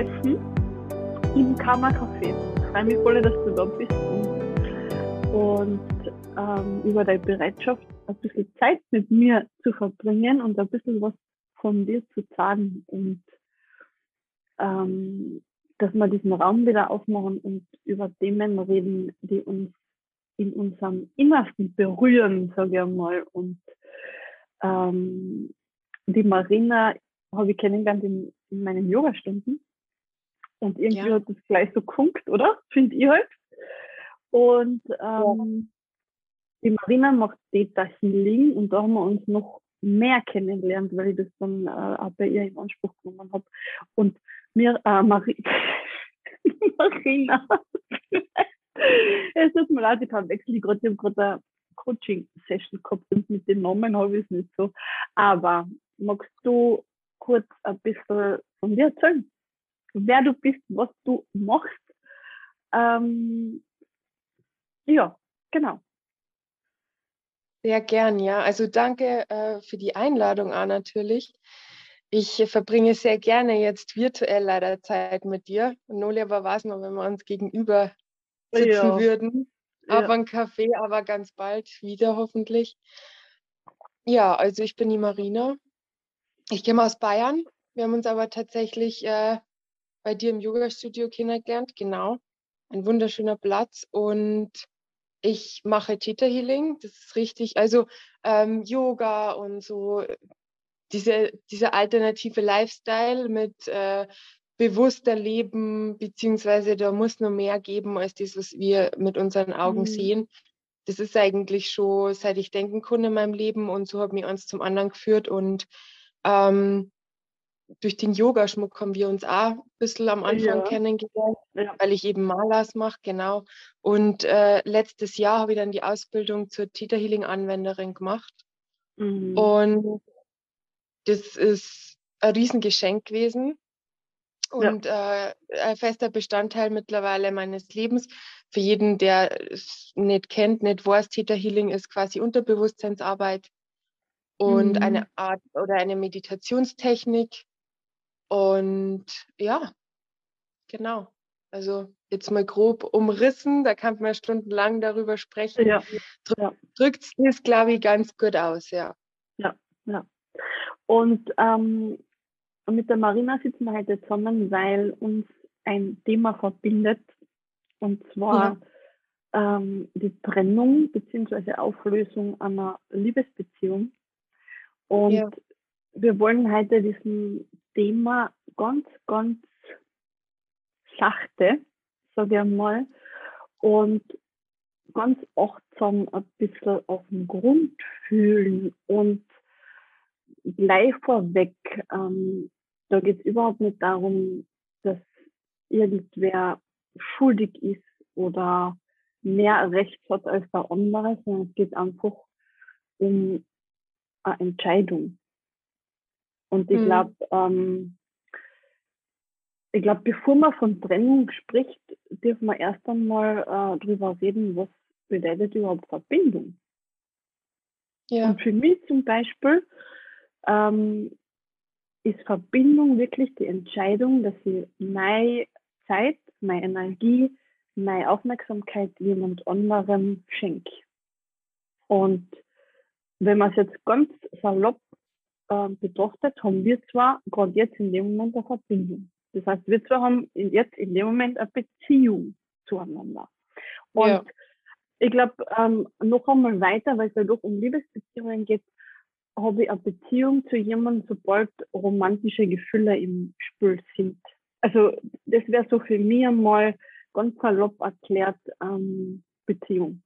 treffen im Karma Café. Ich freue mich voll, dass du da bist und ähm, über deine Bereitschaft, ein bisschen Zeit mit mir zu verbringen und ein bisschen was von dir zu sagen und ähm, dass wir diesen Raum wieder aufmachen und über Themen reden, die uns in unserem Innersten berühren, sage ich einmal. Und ähm, die Marina habe ich kennengelernt in, in meinen Yoga-Stunden. Und irgendwie ja. hat das gleich so gefunkt, oder? Finde ich halt. Und ähm, die Marina macht Theta Healing und da haben wir uns noch mehr kennengelernt, weil ich das dann äh, auch bei ihr in Anspruch genommen habe. Und mir, äh, Mari Marina, es tut mir leid, ich verwechsel die gerade, ich habe gerade eine Coaching-Session gehabt und mit den Namen habe ich es nicht so. Aber magst du kurz ein bisschen von dir erzählen? Wer du bist, was du machst? Ähm, ja, genau. Sehr gern, ja. Also danke äh, für die Einladung, Anna, natürlich. Ich verbringe sehr gerne jetzt virtuell leider Zeit mit dir. Noli, aber war es noch, wenn wir uns gegenüber sitzen ja. würden. Aber ja. ein Kaffee, aber ganz bald wieder hoffentlich. Ja, also ich bin die Marina. Ich komme aus Bayern. Wir haben uns aber tatsächlich äh, bei dir im Yoga-Studio kennengelernt. Genau. Ein wunderschöner Platz. Und ich mache Theta Healing, das ist richtig. Also ähm, Yoga und so diese, diese alternative Lifestyle mit äh, bewusster Leben, beziehungsweise da muss noch mehr geben als das, was wir mit unseren Augen mhm. sehen. Das ist eigentlich schon, seit ich denken konnte in meinem Leben und so hat mich eins zum anderen geführt und ähm, durch den Yogaschmuck haben wir uns auch ein bisschen am Anfang ja. kennengelernt, ja. weil ich eben Malas mache, genau. Und äh, letztes Jahr habe ich dann die Ausbildung zur Theta Healing Anwenderin gemacht. Mhm. Und das ist ein Riesengeschenk gewesen und ja. äh, ein fester Bestandteil mittlerweile meines Lebens. Für jeden, der es nicht kennt, nicht weiß, Theta Healing ist quasi Unterbewusstseinsarbeit und mhm. eine Art oder eine Meditationstechnik, und ja, genau. Also jetzt mal grob umrissen, da kann man stundenlang darüber sprechen. Ja. ja. Drückt es, glaube ich, ganz gut aus, ja. Ja, ja. Und ähm, mit der Marina sitzen wir heute zusammen, weil uns ein Thema verbindet, und zwar ja. ähm, die Trennung bzw. Auflösung einer Liebesbeziehung. Und ja. wir wollen heute diesen Thema ganz, ganz sachte, sage ich einmal, und ganz achtsam ein bisschen auf den Grund fühlen und gleich vorweg, ähm, da geht es überhaupt nicht darum, dass irgendwer schuldig ist oder mehr Recht hat als der andere, sondern es geht einfach um eine Entscheidung. Und ich mhm. glaube, ähm, ich glaube, bevor man von Trennung spricht, dürfen wir erst einmal äh, darüber reden, was bedeutet überhaupt Verbindung. Ja. Und für mich zum Beispiel ähm, ist Verbindung wirklich die Entscheidung, dass ich meine Zeit, meine Energie, meine Aufmerksamkeit jemand anderem schenke. Und wenn man es jetzt ganz salopp äh, betrachtet, haben wir zwar gerade jetzt in dem Moment eine Verbindung. Das heißt, wir zwar haben jetzt in dem Moment eine Beziehung zueinander. Und ja. ich glaube, ähm, noch einmal weiter, weil es ja doch um Liebesbeziehungen geht, habe ich eine Beziehung zu jemandem, sobald romantische Gefühle im Spiel sind. Also das wäre so für mich einmal ganz salopp erklärt ähm, Beziehung.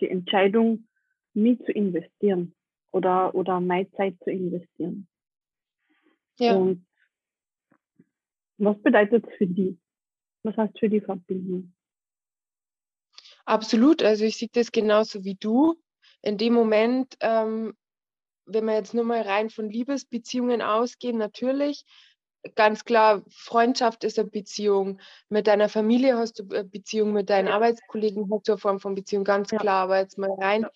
Die Entscheidung, mich zu investieren oder, oder meine Zeit zu investieren. Ja. Und was bedeutet es für die? Was heißt für die Verbindung? Absolut, also ich sehe das genauso wie du. In dem Moment, ähm, wenn wir jetzt nur mal rein von Liebesbeziehungen ausgehen, natürlich, ganz klar, Freundschaft ist eine Beziehung. Mit deiner Familie hast du eine Beziehung, mit deinen ja. Arbeitskollegen hast du eine Form von Beziehung, ganz ja. klar. Aber jetzt mal rein ja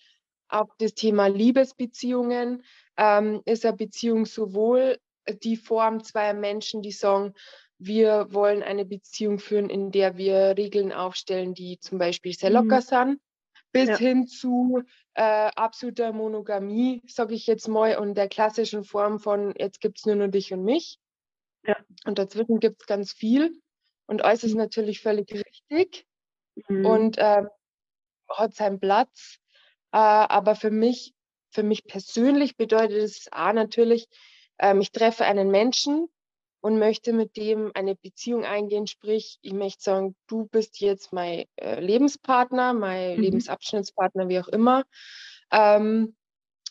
auf das Thema Liebesbeziehungen ähm, ist eine Beziehung sowohl die Form zweier Menschen, die sagen, wir wollen eine Beziehung führen, in der wir Regeln aufstellen, die zum Beispiel sehr locker mhm. sind, bis ja. hin zu äh, absoluter Monogamie, sage ich jetzt mal, und der klassischen Form von jetzt gibt es nur noch dich und mich. Ja. Und dazwischen gibt es ganz viel. Und alles ist mhm. natürlich völlig richtig mhm. und äh, hat seinen Platz. Äh, aber für mich, für mich persönlich bedeutet es A natürlich, ähm, ich treffe einen Menschen und möchte mit dem eine Beziehung eingehen. Sprich, ich möchte sagen, du bist jetzt mein äh, Lebenspartner, mein mhm. Lebensabschnittspartner, wie auch immer. Ähm,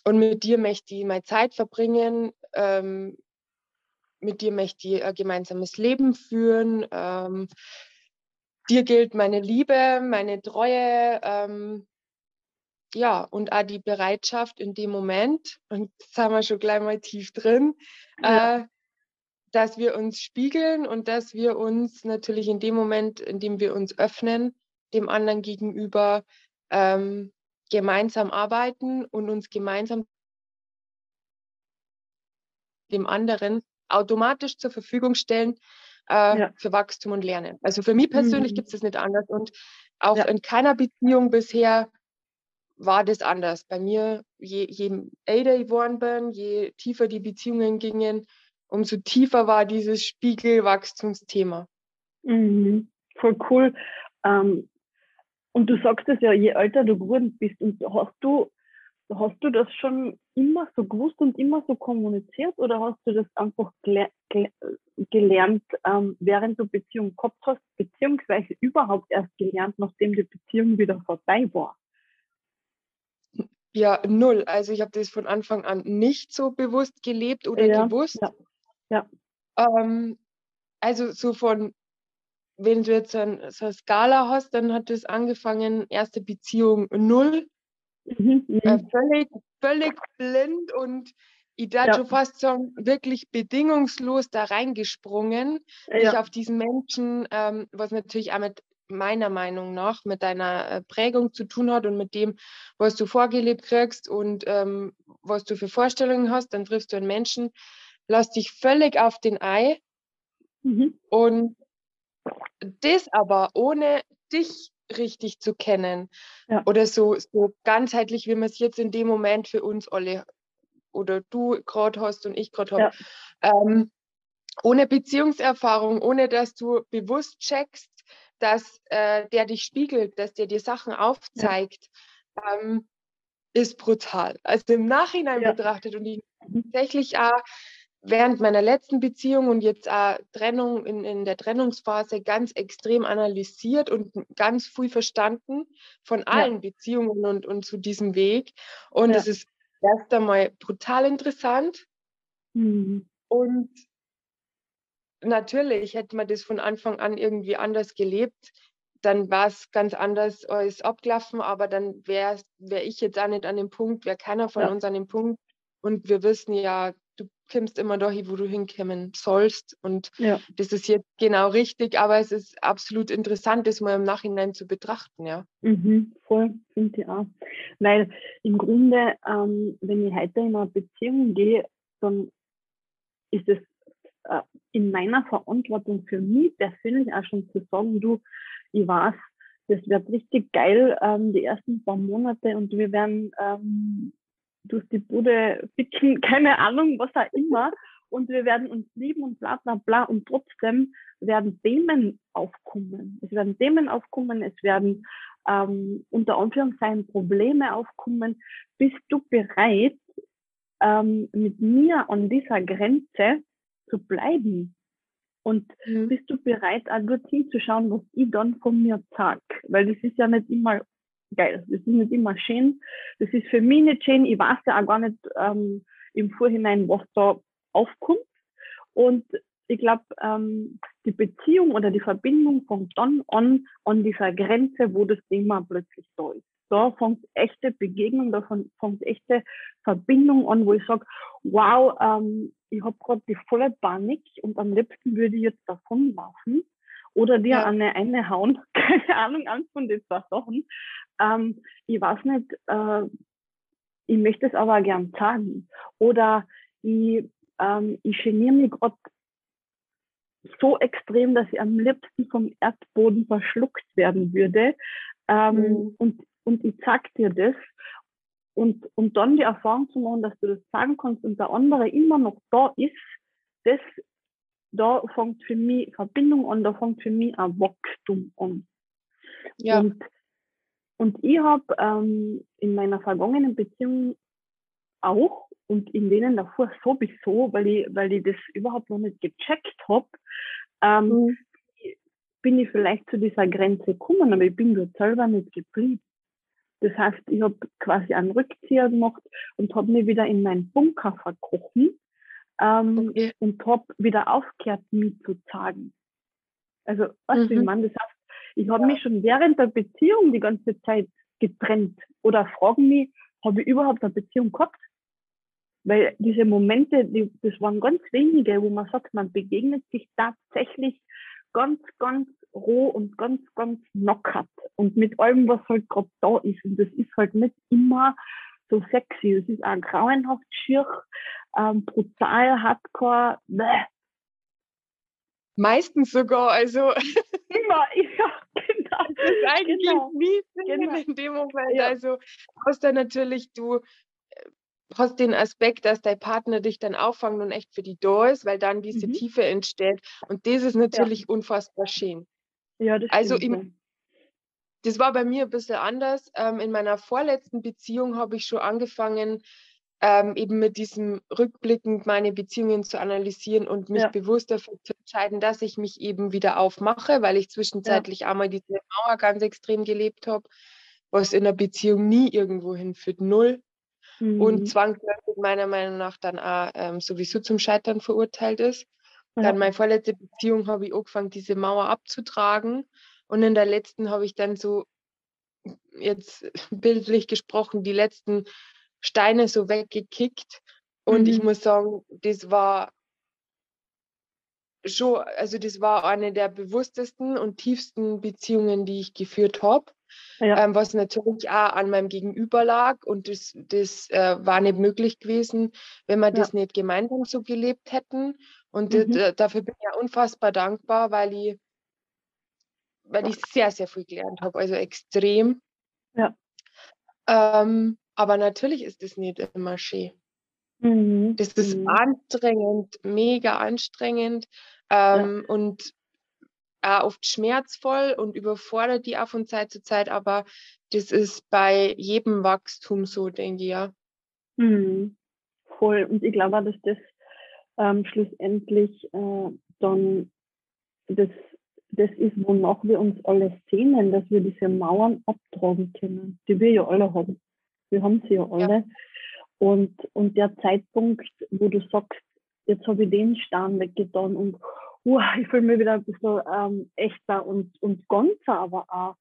und mit dir möchte ich meine Zeit verbringen. Ähm, mit dir möchte ich ein gemeinsames Leben führen. Ähm, dir gilt meine Liebe, meine Treue, ähm, ja, und auch die Bereitschaft in dem Moment, und das haben wir schon gleich mal tief drin, ja. äh, dass wir uns spiegeln und dass wir uns natürlich in dem Moment, in dem wir uns öffnen, dem anderen gegenüber ähm, gemeinsam arbeiten und uns gemeinsam dem anderen automatisch zur Verfügung stellen äh, ja. für Wachstum und Lernen. Also für mich persönlich mhm. gibt es das nicht anders und auch ja. in keiner Beziehung bisher war das anders. Bei mir, je, je älter ich geworden bin, je tiefer die Beziehungen gingen, umso tiefer war dieses Spiegelwachstumsthema. Mhm. Voll cool. Ähm, und du sagst es ja, je älter du geworden bist, und hast du Hast du das schon immer so gewusst und immer so kommuniziert oder hast du das einfach gele gelernt, ähm, während du Beziehung gehabt hast, beziehungsweise überhaupt erst gelernt, nachdem die Beziehung wieder vorbei war? Ja, null. Also ich habe das von Anfang an nicht so bewusst gelebt oder ja, gewusst. Ja. ja. Ähm, also so von, wenn du jetzt so eine Skala hast, dann hat es angefangen, erste Beziehung null, Mhm, äh, mhm. völlig, völlig blind und ich darf ja. schon fast sagen, wirklich bedingungslos da reingesprungen, ja. mich auf diesen Menschen, ähm, was natürlich auch mit meiner Meinung nach mit deiner äh, Prägung zu tun hat und mit dem, was du vorgelebt kriegst und ähm, was du für Vorstellungen hast, dann triffst du einen Menschen, lass dich völlig auf den Ei mhm. und das aber ohne dich richtig zu kennen. Ja. Oder so, so ganzheitlich, wie man es jetzt in dem Moment für uns alle oder du gerade hast und ich gerade habe. Ja. Ähm, ohne Beziehungserfahrung, ohne dass du bewusst checkst, dass äh, der dich spiegelt, dass der dir Sachen aufzeigt, ja. ähm, ist brutal. Also im Nachhinein betrachtet und ich tatsächlich auch während meiner letzten Beziehung und jetzt auch Trennung in, in der Trennungsphase ganz extrem analysiert und ganz früh verstanden von allen ja. Beziehungen und, und zu diesem Weg. Und es ist erst einmal brutal interessant. Mhm. Und natürlich hätte man das von Anfang an irgendwie anders gelebt, dann war es ganz anders als abgelaufen, aber dann wäre wär ich jetzt auch nicht an dem Punkt, wäre keiner von ja. uns an dem Punkt. Und wir wissen ja, du kommst immer dahin, wo du hinkommen sollst. Und ja. das ist jetzt genau richtig, aber es ist absolut interessant, das mal im Nachhinein zu betrachten, ja. Mhm, voll, finde ich auch. Weil im Grunde, ähm, wenn ich heute in eine Beziehung gehe, dann ist es äh, in meiner Verantwortung für mich persönlich auch schon zu sagen, du, ich weiß, das wird richtig geil, ähm, die ersten paar Monate und wir werden ähm, durch die Bude ficken, keine Ahnung, was auch immer. Und wir werden uns lieben und bla bla bla. Und trotzdem werden Themen aufkommen. Es werden Themen aufkommen, es werden ähm, unter Anführungszeichen Probleme aufkommen. Bist du bereit, ähm, mit mir an dieser Grenze zu bleiben? Und mhm. bist du bereit, auch dort hinzuschauen, was ich dann von mir sag? Weil das ist ja nicht immer geil. Das ist nicht immer schön. Das ist für mich nicht schön. Ich weiß ja auch gar nicht ähm, im Vorhinein, was da aufkommt. Und ich glaube, ähm, die Beziehung oder die Verbindung fängt dann an, an dieser Grenze, wo das Thema plötzlich da ist. Da fängt echte Begegnung, da fängt echte Verbindung an, wo ich sage, wow, ähm, ich habe gerade die volle Panik und am liebsten würde ich jetzt davonlaufen oder dir ja. eine eine hauen, keine Ahnung, eins von den zwei Sachen. Ähm, ich weiß nicht, äh, ich möchte es aber gern sagen. Oder ich, ähm, ich geniere mich gerade so extrem, dass ich am liebsten vom Erdboden verschluckt werden würde. Ähm, mhm. und, und ich sag dir das. Und, und dann die Erfahrung zu machen, dass du das sagen kannst und der andere immer noch da ist, das, da fängt für mich Verbindung an, da fängt für mich ein Wachstum an. Ja. Und, und ich habe ähm, in meiner vergangenen Beziehung auch und in denen davor sowieso, weil ich, weil ich das überhaupt noch nicht gecheckt habe, ähm, mhm. bin ich vielleicht zu dieser Grenze gekommen, aber ich bin dort selber nicht geblieben. Das heißt, ich habe quasi einen Rückzieher gemacht und habe mich wieder in meinen Bunker verkrochen ähm, okay. und habe wieder aufgehört, mich zu sagen. Also, was mhm. ich meine, das heißt, ich habe ja. mich schon während der Beziehung die ganze Zeit getrennt oder fragen mich, habe ich überhaupt eine Beziehung gehabt? Weil diese Momente, die, das waren ganz wenige, wo man sagt, man begegnet sich tatsächlich ganz, ganz roh und ganz, ganz knockert und mit allem, was halt gerade da ist. Und das ist halt nicht immer so sexy. Es ist auch grauenhaft schier, ähm, brutal, hardcore. Bäh. Meistens sogar, also. Immer, ja, genau. Das ist eigentlich genau. nie genau. in dem Moment. Ja. Also, außer natürlich, du hast den Aspekt, dass dein Partner dich dann auffangt und echt für die da ist, weil dann diese mhm. Tiefe entsteht. Und das ist natürlich ja. unfassbar schön. Ja, das also im, das war bei mir ein bisschen anders. Ähm, in meiner vorletzten Beziehung habe ich schon angefangen, ähm, eben mit diesem rückblickend meine Beziehungen zu analysieren und mich ja. bewusst dafür zu entscheiden, dass ich mich eben wieder aufmache, weil ich zwischenzeitlich ja. einmal diese Mauer ganz extrem gelebt habe, was in einer Beziehung nie irgendwo hinführt, null. Mhm. Und zwangsläufig meiner Meinung nach dann auch ähm, sowieso zum Scheitern verurteilt ist. Ja. Dann meine vorletzte Beziehung habe ich angefangen, diese Mauer abzutragen. Und in der letzten habe ich dann so, jetzt bildlich gesprochen, die letzten Steine so weggekickt. Und mhm. ich muss sagen, das war schon, also das war eine der bewusstesten und tiefsten Beziehungen, die ich geführt habe. Ja. Ähm, was natürlich auch an meinem Gegenüber lag und das, das äh, war nicht möglich gewesen, wenn wir ja. das nicht gemeinsam so gelebt hätten. Und mhm. dafür bin ich ja unfassbar dankbar, weil ich, weil ich sehr, sehr viel gelernt habe, also extrem. Ja. Ähm, aber natürlich ist es nicht immer schön. Mhm. Das ist mhm. anstrengend, mega anstrengend. Ähm, ja. Und auch oft schmerzvoll und überfordert die auch von Zeit zu Zeit, aber das ist bei jedem Wachstum so, denke ich ja. Mhm. Voll. Und ich glaube auch, dass das ähm, schlussendlich äh, dann das, das ist, wonach wir uns alle sehnen, dass wir diese Mauern abtragen können, die wir ja alle haben. Wir haben sie ja alle. Ja. Und, und der Zeitpunkt, wo du sagst, jetzt habe ich den Stern weggetan und uh, ich fühle mich wieder ein bisschen ähm, echter und, und ganzer, aber auch.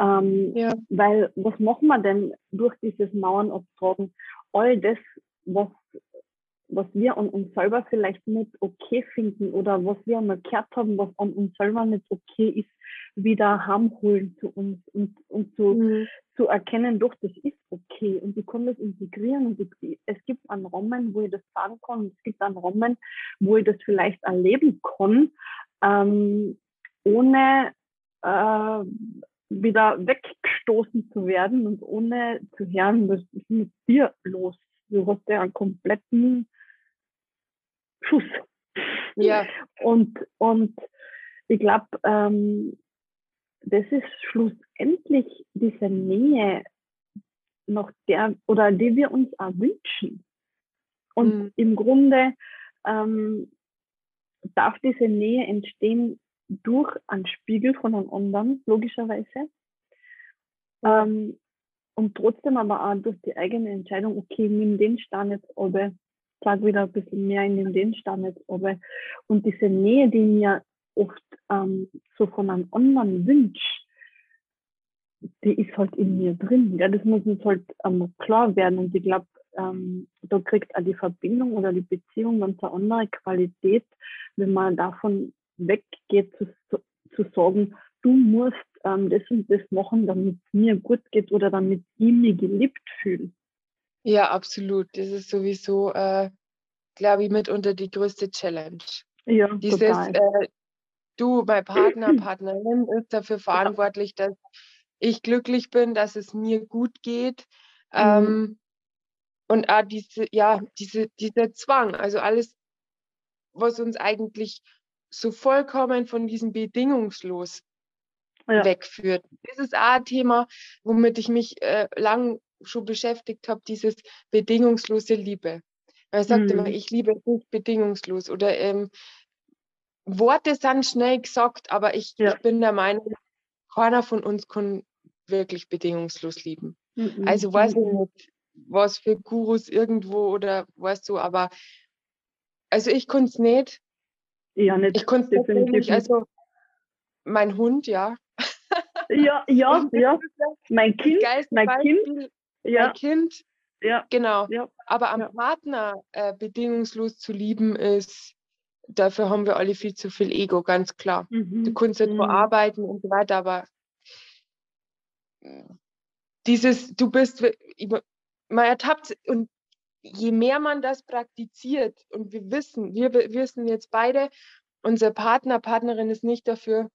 Ähm, ja. Weil was machen wir denn durch dieses Mauern abtragen? All das, was, was wir an uns selber vielleicht nicht okay finden oder was wir einmal gehört haben, was an uns selber nicht okay ist, wieder heimholen zu uns und, und zu, mhm. zu erkennen, doch, das ist okay und ich kann das integrieren und ich, es gibt einen Rahmen, wo ich das sagen kann und es gibt einen Rahmen, wo ich das vielleicht erleben kann, ähm, ohne äh, wieder weggestoßen zu werden und ohne zu hören, was ist mit dir los? Du hast ja einen kompletten Schuss. Ja. Und, und ich glaube, ähm, das ist schlussendlich diese Nähe, noch der oder die wir uns auch wünschen. Und mhm. im Grunde ähm, darf diese Nähe entstehen durch einen Spiegel von einem anderen, logischerweise. Ähm, und trotzdem aber auch durch die eigene Entscheidung, okay, nimm den Stein jetzt aber, sag wieder ein bisschen mehr, in den Stein jetzt aber. Und diese Nähe, die mir oft ähm, so von einem anderen wünsche, die ist halt in mir drin. Ja, das muss uns halt ähm, klar werden. Und ich glaube, ähm, da kriegt auch die Verbindung oder die Beziehung ganz eine andere Qualität, wenn man davon weggeht zu, zu sagen, du musst ähm, das und das machen, damit es mir gut geht oder damit ich mich geliebt fühle. Ja, absolut. Das ist sowieso, äh, glaube ich, mitunter die größte Challenge. Ja, Dieses, äh, du, mein Partner, Partnerin ist dafür verantwortlich, dass ich glücklich bin, dass es mir gut geht. Mhm. Ähm, und auch diese, ja, diese, dieser Zwang, also alles, was uns eigentlich so vollkommen von diesem bedingungslos ja. wegführt. Das ist auch ein Thema, womit ich mich äh, lang schon beschäftigt habe, dieses bedingungslose Liebe. Er sagt mhm. immer, ich liebe nicht bedingungslos. Oder ähm, Worte sind schnell gesagt, aber ich, ja. ich bin der Meinung, keiner von uns kann wirklich bedingungslos lieben. Mhm. Also weiß ich mhm. nicht, was für Gurus irgendwo oder weißt du, aber also ich konnte es nicht. Ja, nicht. Ich konnte es nicht. Also mein Hund, ja. Ja, ja, ja. Mein Kind, mein Kind. Ja. Mein Kind. Ja. Genau. Ja. Aber am ja. Partner äh, bedingungslos zu lieben ist, dafür haben wir alle viel zu viel Ego, ganz klar. Mhm. Du kannst nicht mhm. arbeiten und so weiter, aber dieses, du bist, man ertappt und je mehr man das praktiziert und wir wissen, wir wissen jetzt beide, unser Partner, Partnerin ist nicht dafür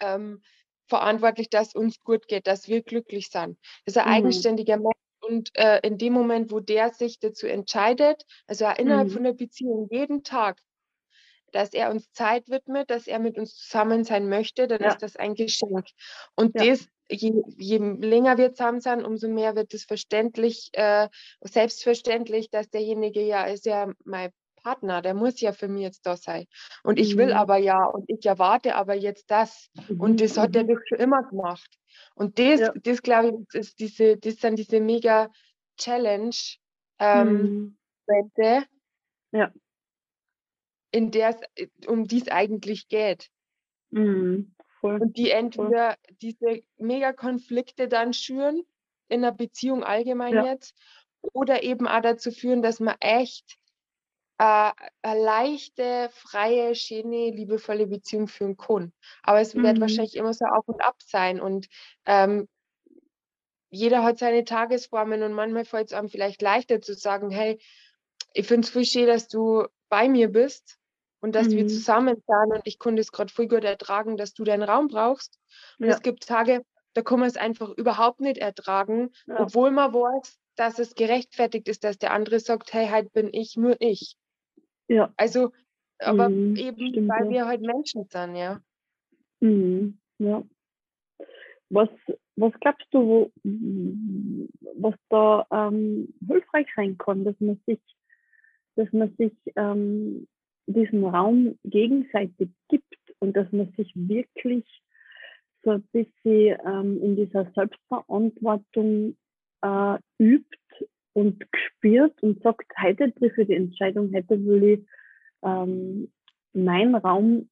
ähm, verantwortlich, dass uns gut geht, dass wir glücklich sind. Das ist ein mhm. eigenständiger Mensch und äh, in dem Moment, wo der sich dazu entscheidet, also innerhalb mhm. von der Beziehung jeden Tag, dass er uns Zeit widmet, dass er mit uns zusammen sein möchte, dann ja. ist das ein Geschenk. Und ja. das, je, je, länger wir zusammen sind, umso mehr wird es verständlich, äh, selbstverständlich, dass derjenige ja ist ja mein Partner, der muss ja für mich jetzt da sein. Und ich will mhm. aber ja und ich erwarte aber jetzt das. Mhm. Und das hat er mhm. schon immer gemacht. Und das, ja. das glaube ich, ist diese, das sind diese mega Challenge ähm, mhm. ja. in der es um dies eigentlich geht. Mhm. Und die entweder Voll. diese mega Konflikte dann schüren in einer Beziehung allgemein ja. jetzt oder eben auch dazu führen, dass man echt äh, eine leichte, freie, schöne, liebevolle Beziehung führen kann. Aber es wird mhm. wahrscheinlich immer so auf und ab sein. Und ähm, jeder hat seine Tagesformen und manchmal fällt es einem vielleicht leichter zu sagen, hey, ich finde es voll schön, dass du bei mir bist und dass mhm. wir zusammen sind und ich konnte es gerade voll gut ertragen, dass du deinen Raum brauchst. Und ja. es gibt Tage, da kann man es einfach überhaupt nicht ertragen, ja. obwohl man weiß, dass es gerechtfertigt ist, dass der andere sagt, hey, halt bin ich nur ich. Ja. Also, aber mhm, eben, stimmt, weil ja. wir halt Menschen sind, ja. Mhm, ja. Was, was glaubst du, wo, was da ähm, hilfreich sein kann, dass man sich, dass man sich ähm, diesen Raum gegenseitig gibt und dass man sich wirklich so ein bisschen ähm, in dieser Selbstverantwortung äh, übt und gespürt und sagt, heute ich die Entscheidung, heute will ich ähm, meinen Raum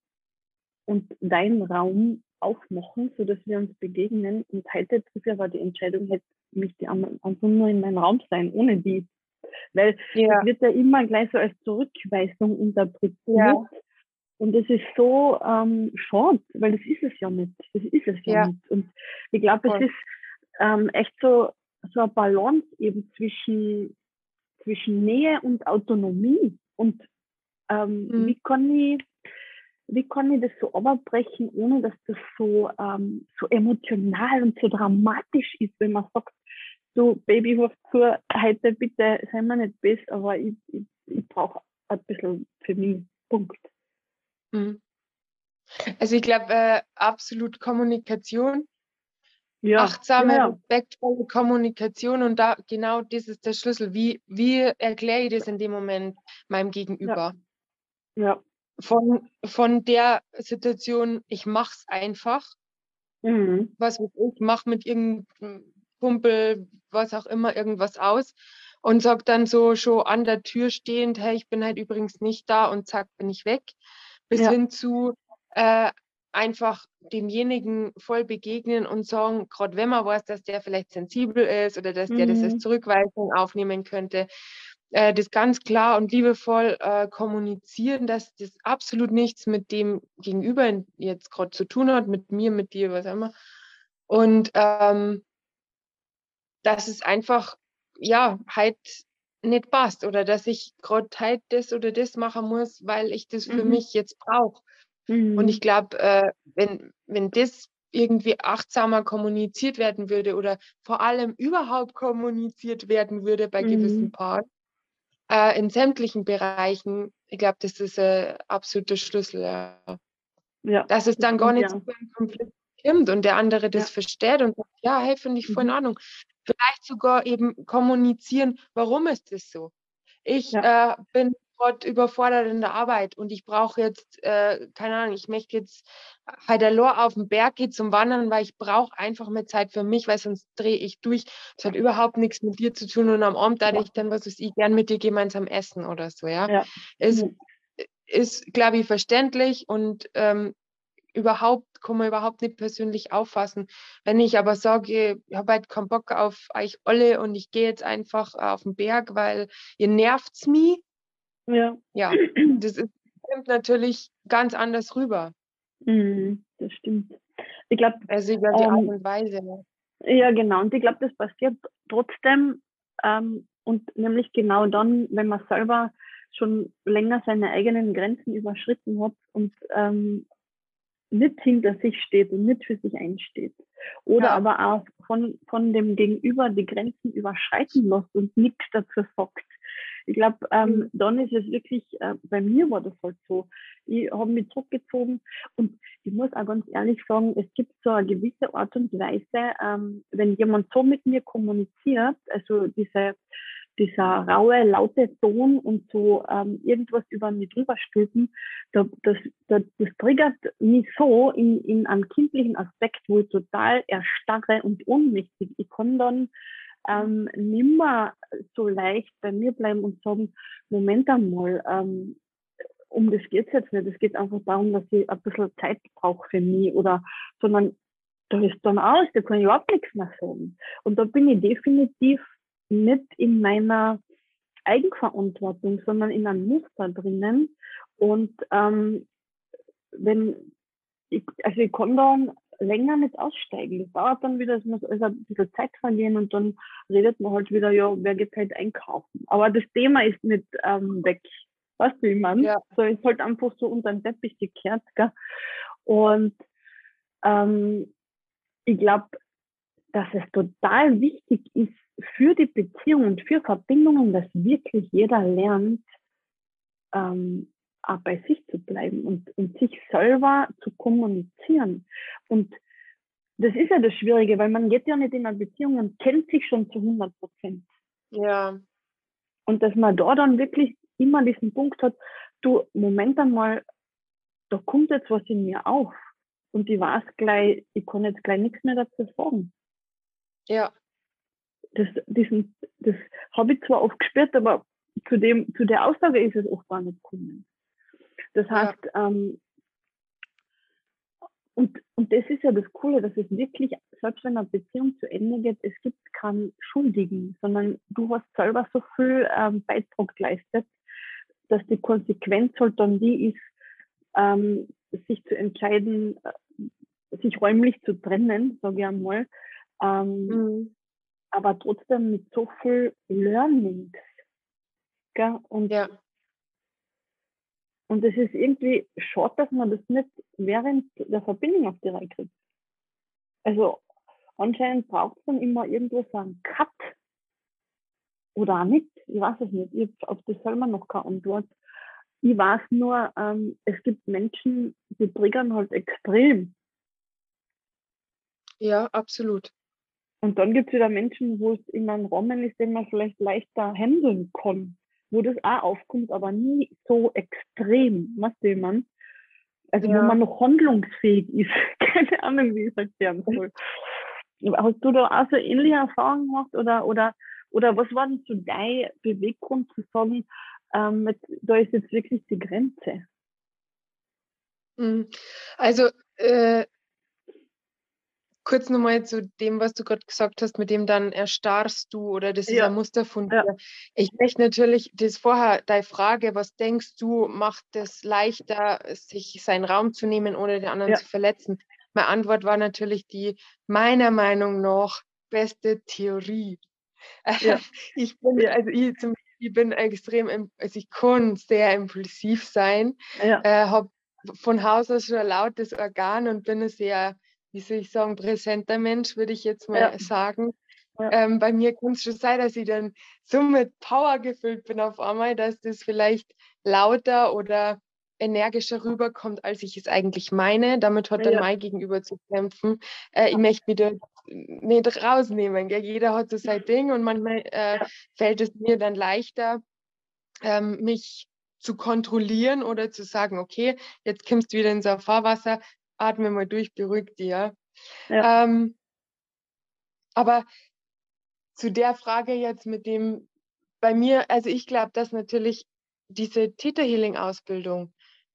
und deinen Raum aufmachen, so dass wir uns begegnen. Und heute ich aber die Entscheidung, hätte mich die einfach nur in meinem Raum sein, ohne die. Weil ja. das wird ja immer gleich so als Zurückweisung interpretiert. Ja. Und es ist so ähm, schade, weil das ist es ja nicht. Das ist es ja, ja. nicht. Und ich glaube, es ist ähm, echt so so eine Balance eben zwischen, zwischen Nähe und Autonomie. Und ähm, mhm. wie kann ich wie kann ich das so abbrechen, ohne dass das so, ähm, so emotional und so dramatisch ist, wenn man sagt, du Baby, hör zu, heute bitte sei mir nicht best, aber ich, ich, ich brauche ein bisschen für mich. Punkt. Mhm. Also ich glaube, äh, absolut Kommunikation ja, achtsame, ja. respektvolle Kommunikation und da genau das ist der Schlüssel. Wie, wie erkläre ich das in dem Moment meinem Gegenüber? Ja. ja. Von, von der Situation, ich mache es einfach. Mhm. Was ich mache mit irgendeinem Kumpel, was auch immer, irgendwas aus und sage dann so schon an der Tür stehend, hey, ich bin halt übrigens nicht da und zack, bin ich weg. Bis ja. hin zu, äh, einfach demjenigen voll begegnen und sagen, gerade wenn man weiß, dass der vielleicht sensibel ist oder dass mhm. der das als mhm. Zurückweisung aufnehmen könnte, äh, das ganz klar und liebevoll äh, kommunizieren, dass das absolut nichts mit dem Gegenüber jetzt gerade zu tun hat, mit mir, mit dir, was auch immer. Und ähm, dass es einfach, ja, halt nicht passt oder dass ich gerade halt das oder das machen muss, weil ich das für Mhm. mich jetzt brauche. Und ich Mhm. glaube, äh, wenn, wenn das irgendwie achtsamer kommuniziert werden würde oder vor allem überhaupt kommuniziert werden würde bei gewissen Mhm. Paaren, äh, in sämtlichen Bereichen, ich glaube, das ist ein absoluter Schlüssel, ja. Ja, Dass es dann gar nicht zu ja. einem Konflikt kommt und der andere das Ja. versteht und sagt, ja, hey, finde ich voll in Mhm. Ordnung. Vielleicht sogar eben kommunizieren, warum ist das so? Ich Ja. äh, bin gerade überfordert in der Arbeit und ich brauche jetzt, äh, keine Ahnung, ich möchte jetzt allein auf den Berg gehen zum Wandern, weil ich brauche einfach mehr Zeit für mich, weil sonst drehe ich durch. Das hat überhaupt nichts mit dir zu tun und am Abend da Ja. ich dann, was weiß ich, gern mit dir gemeinsam essen oder so, ja. Ja. Es Ja. ist, glaube ich, verständlich und ähm, überhaupt, kann man überhaupt nicht persönlich auffassen. Wenn ich aber sage, ich habe halt keinen Bock auf euch alle und ich gehe jetzt einfach auf den Berg, weil ihr nervt's mich, Ja. ja, das ist, kommt natürlich ganz anders rüber. Mhm. Das stimmt. Ich glaube, Also über die Art ähm, und Weise. ne? ja genau. Und ich glaube, das passiert trotzdem ähm, und nämlich genau dann, wenn man selber schon länger seine eigenen Grenzen überschritten hat und ähm, nicht hinter sich steht und nicht für sich einsteht. Oder Ja. aber auch von, von dem Gegenüber die Grenzen überschreiten lässt und nichts dazu sagt. Ich glaube, ähm, Mhm. dann ist es wirklich, äh, bei mir war das halt so. Ich habe mich zurückgezogen und ich muss auch ganz ehrlich sagen, es gibt so eine gewisse Art und Weise, ähm, wenn jemand so mit mir kommuniziert, also diese, dieser raue, laute Ton und so ähm, irgendwas über mich drüber stülpen, da, das, das, das triggert mich so in, in einem kindlichen Aspekt, wo ich total erstarre und ohnmächtig. Ich kann dann ähm, nimmer so leicht bei mir bleiben und sagen, Moment einmal, ähm, um das geht's jetzt nicht. Es geht einfach darum, dass ich ein bisschen Zeit brauche für mich oder, sondern da ist dann aus, da kann ich überhaupt nichts mehr sagen. Und da bin ich definitiv nicht in meiner Eigenverantwortung, sondern in einem Muster drinnen. Und ähm, wenn ich, also ich kann dann länger nicht aussteigen. Das dauert dann wieder, es muss also ein bisschen Zeit verlieren und dann redet man halt wieder, ja, wer geht halt einkaufen. Aber das Thema ist nicht ähm, weg. Weißt du, wie man? Ja. So ist halt einfach so unter den Teppich gekehrt. Gell? Und ähm, ich glaube, dass es total wichtig ist für die Beziehung und für Verbindungen, dass wirklich jeder lernt, ähm, auch bei sich zu bleiben und, und sich selber zu kommunizieren. Und das ist ja das Schwierige, weil man geht ja nicht in einer Beziehung und kennt sich schon zu 100 Prozent. Ja, Und dass man da dann wirklich immer diesen Punkt hat, du, Moment einmal, da kommt jetzt was in mir auf. Und ich weiß gleich, ich kann jetzt gleich nichts mehr dazu sagen. ja, Das, diesen, das habe ich zwar oft gespürt, aber zu, dem, zu der Aussage ist es oft gar nicht gekommen. Das Ja. heißt, ähm, und, und das ist ja das Coole, dass es wirklich, selbst wenn eine Beziehung zu Ende geht, es gibt keinen Schuldigen, sondern du hast selber so viel ähm, Beitrag geleistet, dass die Konsequenz halt dann die ist, ähm, sich zu entscheiden, äh, sich räumlich zu trennen, sage ich einmal, ähm, mhm. aber trotzdem mit so viel Learnings. Gell? Und ja, Und es ist irgendwie schade, dass man das nicht während der Verbindung auf die Reihe kriegt. Also anscheinend braucht es dann immer irgendwo so einen Cut. Oder auch nicht. Ich weiß es nicht. Ich auf das selber noch keine Antwort. Ich weiß nur, ähm, es gibt Menschen, die triggern halt extrem. ja, absolut. Und dann gibt es wieder Menschen, wo es in einem Rahmen ist, den man vielleicht leichter handeln kann. Wo das auch aufkommt, aber nie so extrem. Weißt du, man? Also Ja. wo man noch handlungsfähig ist. Keine Ahnung, wie ich es erklären soll. Hast du da auch so ähnliche Erfahrungen gemacht oder, oder, oder was war denn so dein Beweggrund zu sagen, ähm, mit, da ist jetzt wirklich die Grenze? Mhm. Also äh, kurz nochmal zu dem, was du gerade gesagt hast, mit dem dann erstarrst du oder das ist Ja. ein Muster von Ja. dir. Ich möchte natürlich, das vorher deine Frage, was denkst du, macht es leichter, sich seinen Raum zu nehmen, ohne den anderen Ja. zu verletzen? Meine Antwort war natürlich die meiner Meinung nach beste Theorie. Ja. Ich bin, Ja. also ich zum ich bin extrem, also ich kann sehr impulsiv sein, Ja. äh, habe von Haus aus schon ein lautes Organ und bin sehr, wie soll ich sagen, präsenter Mensch, würde ich jetzt mal Ja. sagen. Ja. Ähm, bei mir kann es schon sein, dass ich dann so mit Power gefüllt bin auf einmal, dass das vielleicht lauter oder energischer rüberkommt, als ich es eigentlich meine. Damit hat dann Ja. mein Gegenüber zu kämpfen. Äh, ich möchte mich da nicht rausnehmen. Gell? Jeder hat so sein Ding und manchmal äh, fällt es mir dann leichter, ähm, mich zu kontrollieren oder zu sagen, okay, jetzt kommst du wieder in so ein Fahrwasser, atme mal durch, beruhig dich. Ja? Ja. Ähm, aber zu der Frage jetzt mit dem, bei mir, also ich glaube, dass natürlich diese Theta Healing Ausbildung,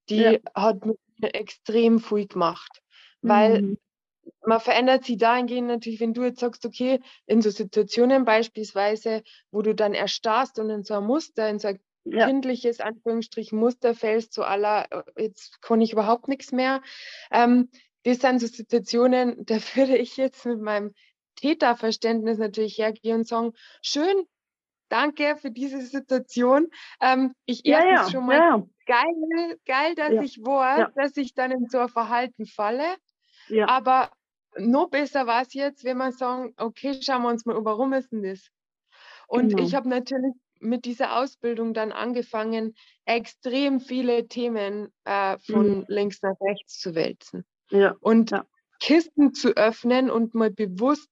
die Ja. hat mir extrem viel gemacht, weil Mhm. man verändert sich dahingehend natürlich, wenn du jetzt sagst, okay, in so Situationen beispielsweise, wo du dann erstarrst und in so ein Muster, in so ein Ja. kindliches Anführungsstrichen Muster fällst, so aller, äh, jetzt kann ich überhaupt nichts mehr. Ähm, das sind so Situationen, da würde ich jetzt mit meinem Täterverständnis natürlich hergehen und sagen, schön, danke für diese Situation. Ähm, ich Ja, erstens ja, schon mal ja, geil, geil, dass Ja, ich ja. dass ich dann in so ein Verhalten falle. Aber noch besser war es jetzt, wenn wir sagen, okay, schauen wir uns mal, an, warum ist denn das? Und Genau. ich habe natürlich mit dieser Ausbildung dann angefangen, extrem viele Themen äh, von Mhm. links nach rechts zu wälzen ja, und Ja. Kisten zu öffnen und mal bewusst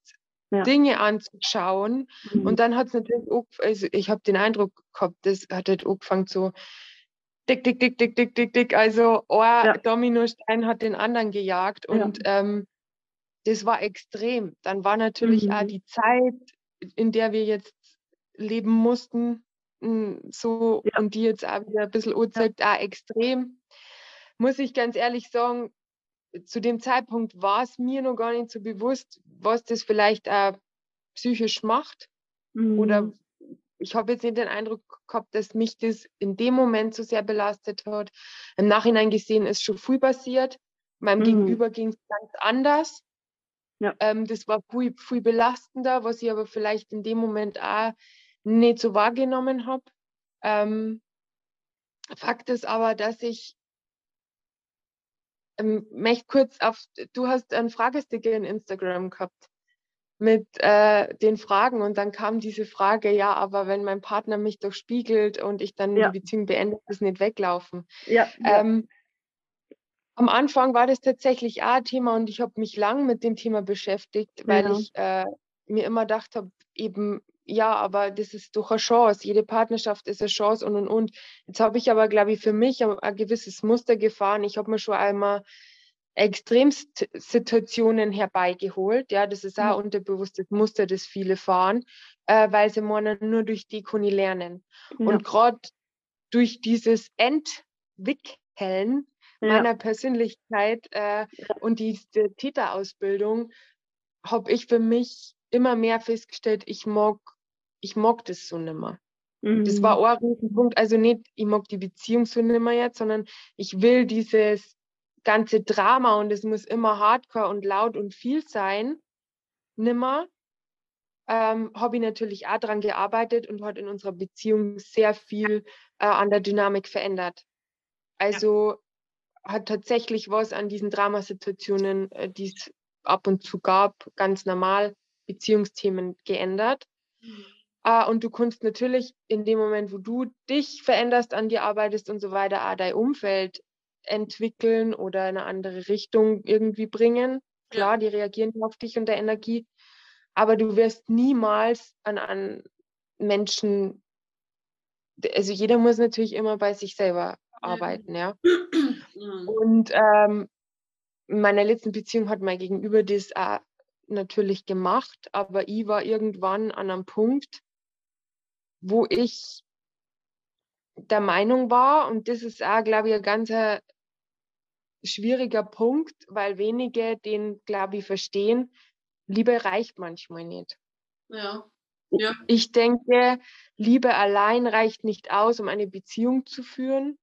Ja. Dinge anzuschauen. mhm. Und dann hat es natürlich auch, also ich habe den Eindruck gehabt, das hat halt angefangen so dick, dick, dick, dick, dick, dick, dick. Also ein Ja. Dominostein hat den anderen gejagt Ja. und ähm, das war extrem. Dann war natürlich auch Mhm. die Zeit, in der wir jetzt leben mussten, m, so Ja. und die jetzt auch wieder ein bisschen anzeigt, auch extrem. Muss ich ganz ehrlich sagen, zu dem Zeitpunkt war es mir noch gar nicht so bewusst, was das vielleicht auch psychisch macht. Oder Mhm. ich habe jetzt nicht den Eindruck gehabt, dass mich das in dem Moment so sehr belastet hat. Im Nachhinein gesehen ist schon viel passiert. Meinem Mhm. Gegenüber ging es ganz anders. Ja. Ähm, das war viel, viel belastender, was ich aber vielleicht in dem Moment auch nicht so wahrgenommen habe. Ähm, Fakt ist aber, dass ich ähm, möchte kurz auf, du hast einen Fragesticker in Instagram gehabt mit äh, den Fragen und dann kam diese Frage, ja, aber wenn mein Partner mich doch spiegelt und ich dann Ja. die Beziehung beende, ist nicht weglaufen. ja, ja, Ähm, am Anfang war das tatsächlich auch ein Thema und ich habe mich lang mit dem Thema beschäftigt, weil ich äh, mir immer gedacht habe, eben, ja, aber das ist doch eine Chance. Jede Partnerschaft ist eine Chance und und und. Jetzt habe ich aber, glaube ich, für mich ein, gewisses Muster gefahren. Ich habe mir schon einmal Extremsituationen herbeigeholt. Ja, das ist auch Ja. ein unterbewusstes Muster, das viele fahren, äh, weil sie meinen, nur durch die kann ich lernen. ja, Und gerade durch dieses Entwickeln ja, meiner Persönlichkeit äh, und diese Täterausbildung habe ich für mich immer mehr festgestellt, ich mag, ich mag das so nimmer. Das mhm. war auch ein Riesenpunkt. Also nicht, ich mag die Beziehung so nimmer jetzt, sondern ich will dieses ganze Drama und es muss immer hardcore und laut und viel sein, nimmer. Ähm, habe ich natürlich auch daran gearbeitet und hat in unserer Beziehung sehr viel äh, an der Dynamik verändert. Also hat tatsächlich was an diesen Dramasituationen, äh, die es ab und zu gab, ganz normal Beziehungsthemen geändert. Äh, und du kannst natürlich in dem Moment, wo du dich veränderst, an dir arbeitest und so weiter, auch dein Umfeld entwickeln oder in eine andere Richtung irgendwie bringen. Klar, die reagieren auf dich und der Energie, aber du wirst niemals an, an Menschen, also jeder muss natürlich immer bei sich selber arbeiten, ja. Mhm. Und ähm, in meiner letzten Beziehung hat mein Gegenüber das auch natürlich gemacht, aber ich war irgendwann an einem Punkt, wo ich der Meinung war, und das ist auch, glaube ich, ein ganz äh, schwieriger Punkt, weil wenige den, glaube ich, verstehen, Liebe reicht manchmal nicht. Ja. Ja. Ich denke, Liebe allein reicht nicht aus, um eine Beziehung zu führen.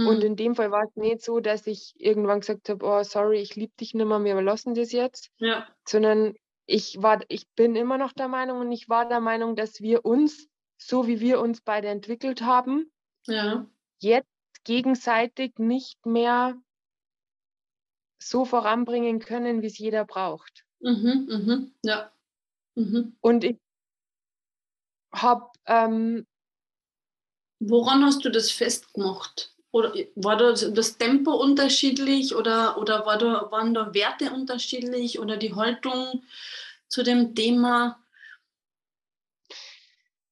Und Mhm. in dem Fall war es nicht so, dass ich irgendwann gesagt habe, oh, sorry, ich liebe dich nicht mehr, wir lassen das jetzt, ja. sondern ich war, ich bin immer noch der Meinung und ich war der Meinung, dass wir uns so wie wir uns beide entwickelt haben, Ja. jetzt gegenseitig nicht mehr so voranbringen können, wie es jeder braucht. Mhm, mhm, ja. Mhm. Und ich habe ähm, Woran hast du das festgemacht? Oder war da das Tempo unterschiedlich oder, oder war da, waren da Werte unterschiedlich oder die Haltung zu dem Thema?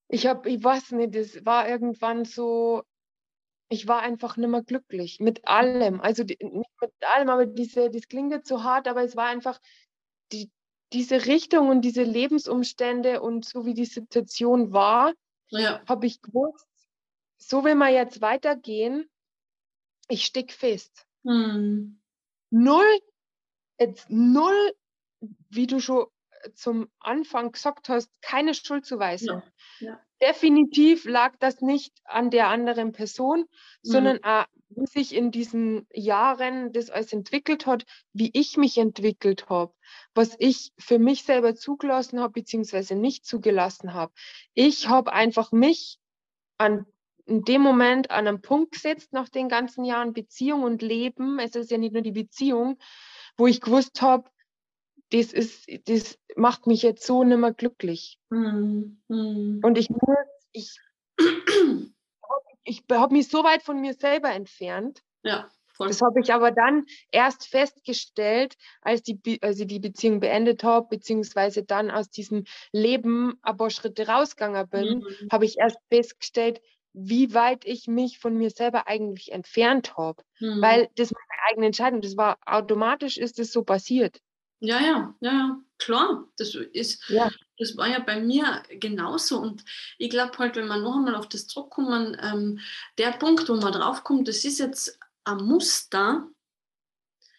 Ich habe, ich weiß nicht, das war irgendwann so, ich war einfach nicht mehr glücklich mit allem. Also die, nicht mit allem, aber diese, das klingt jetzt so hart, aber es war einfach die, diese Richtung und diese Lebensumstände und so wie die Situation war, Ja. habe ich gewusst, so will man jetzt weitergehen, ich steck fest. Hm. Null, jetzt null, wie du schon zum Anfang gesagt hast, keine Schuldzuweisung. Ja, ja. Definitiv lag das nicht an der anderen Person, Mhm. sondern auch, wie sich in diesen Jahren das alles entwickelt hat, wie ich mich entwickelt habe, was ich für mich selber zugelassen habe, beziehungsweise nicht zugelassen habe. Ich habe einfach mich an in dem Moment an einen Punkt gesetzt nach den ganzen Jahren Beziehung und Leben. Es ist ja nicht nur die Beziehung, wo ich gewusst habe, das ist, das macht mich jetzt so nimmer glücklich. Hm. Hm. Und ich muss, ich, ich habe mich so weit von mir selber entfernt. Ja, voll. Das habe ich aber dann erst festgestellt, als, die, als ich die Beziehung beendet habe, beziehungsweise dann aus diesem Leben ein paar Schritte rausgegangen bin, Mhm. habe ich erst festgestellt, wie weit ich mich von mir selber eigentlich entfernt habe. Mhm. Weil das meine eigene Entscheidung, das war automatisch ist es so passiert. Ja, ja, ja, ja, klar. Das ist, Ja. das war ja bei mir genauso. Und ich glaube halt, wenn man noch einmal auf das zurückkommen, ähm, der Punkt, wo man draufkommt, das ist jetzt ein Muster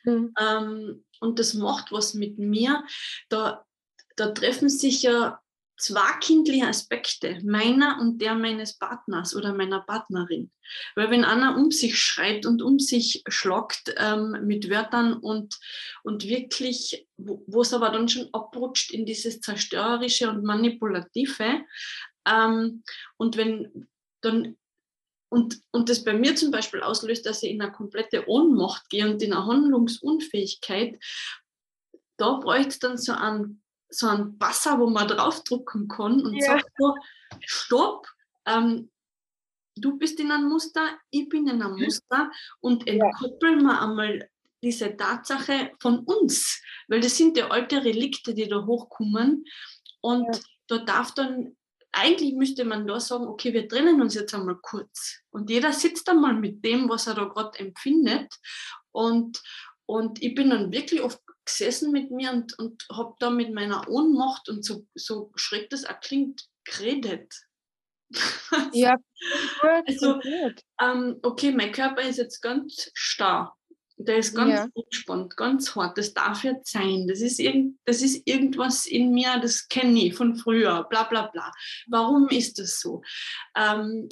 Mhm. ähm, und das macht was mit mir. Da, da treffen sich ja zwei kindliche Aspekte, meiner und der meines Partners oder meiner Partnerin. Weil wenn einer um sich schreit und um sich schlagt ähm, mit Wörtern und, und wirklich, wo wo es aber dann schon abrutscht in dieses Zerstörerische und Manipulative, ähm, und wenn dann und, und das bei mir zum Beispiel auslöst, dass ich in eine komplette Ohnmacht gehe und in eine Handlungsunfähigkeit, da bräuchte es dann so einen, so einen Basser, wo man draufdrucken kann und Ja. sagt so, stopp, ähm, du bist in einem Muster, ich bin in einem Muster und entkoppeln wir einmal diese Tatsache von uns, weil das sind ja alte Relikte, die da hochkommen und Ja. da darf dann eigentlich müsste man da sagen, okay, wir trennen uns jetzt einmal kurz. Und jeder sitzt einmal mit dem, was er da gerade empfindet. Und, und ich bin dann wirklich oft gesessen mit mir und, und habe da mit meiner Ohnmacht und so, so schräg das auch klingt, geredet. Ja, gut, Also, gut. ähm, okay, mein Körper ist jetzt ganz starr. Der ist ganz Ja. entspannt, ganz hart. Das darf jetzt sein. Das ist, irgend, das ist irgendwas in mir, das kenne ich von früher. Bla bla bla. Warum ist das so? Ähm,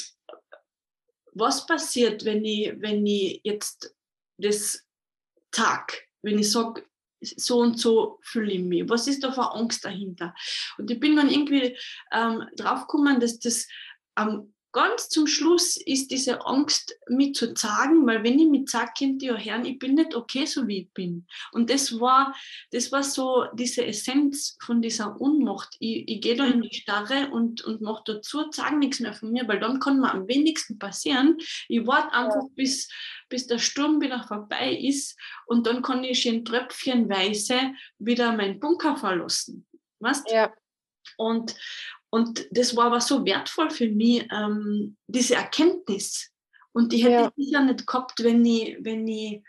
was passiert, wenn ich, wenn ich jetzt das Tag, wenn ich sage, so und so fühle ich mich. Was ist da für Angst dahinter? Und ich bin dann irgendwie ähm, draufgekommen, dass das am ganz zum Schluss ist diese Angst, mich zu sagen, weil wenn ich mich sage, könnt ihr ja hören, ich bin nicht okay, so wie ich bin. Und das war, das war so diese Essenz von dieser Ohnmacht. Ich, ich gehe da in die Starre und, und mache dazu, sage nichts mehr von mir, weil dann kann mir am wenigsten passieren. Ich warte einfach, bis, bis der Sturm wieder vorbei ist und dann kann ich schön tröpfchenweise wieder meinen Bunker verlassen. Weißt? Ja, Und, und das war aber so wertvoll für mich, ähm, diese Erkenntnis. Und die hätte Ja. ich sicher nicht gehabt, wenn ich, wenn ich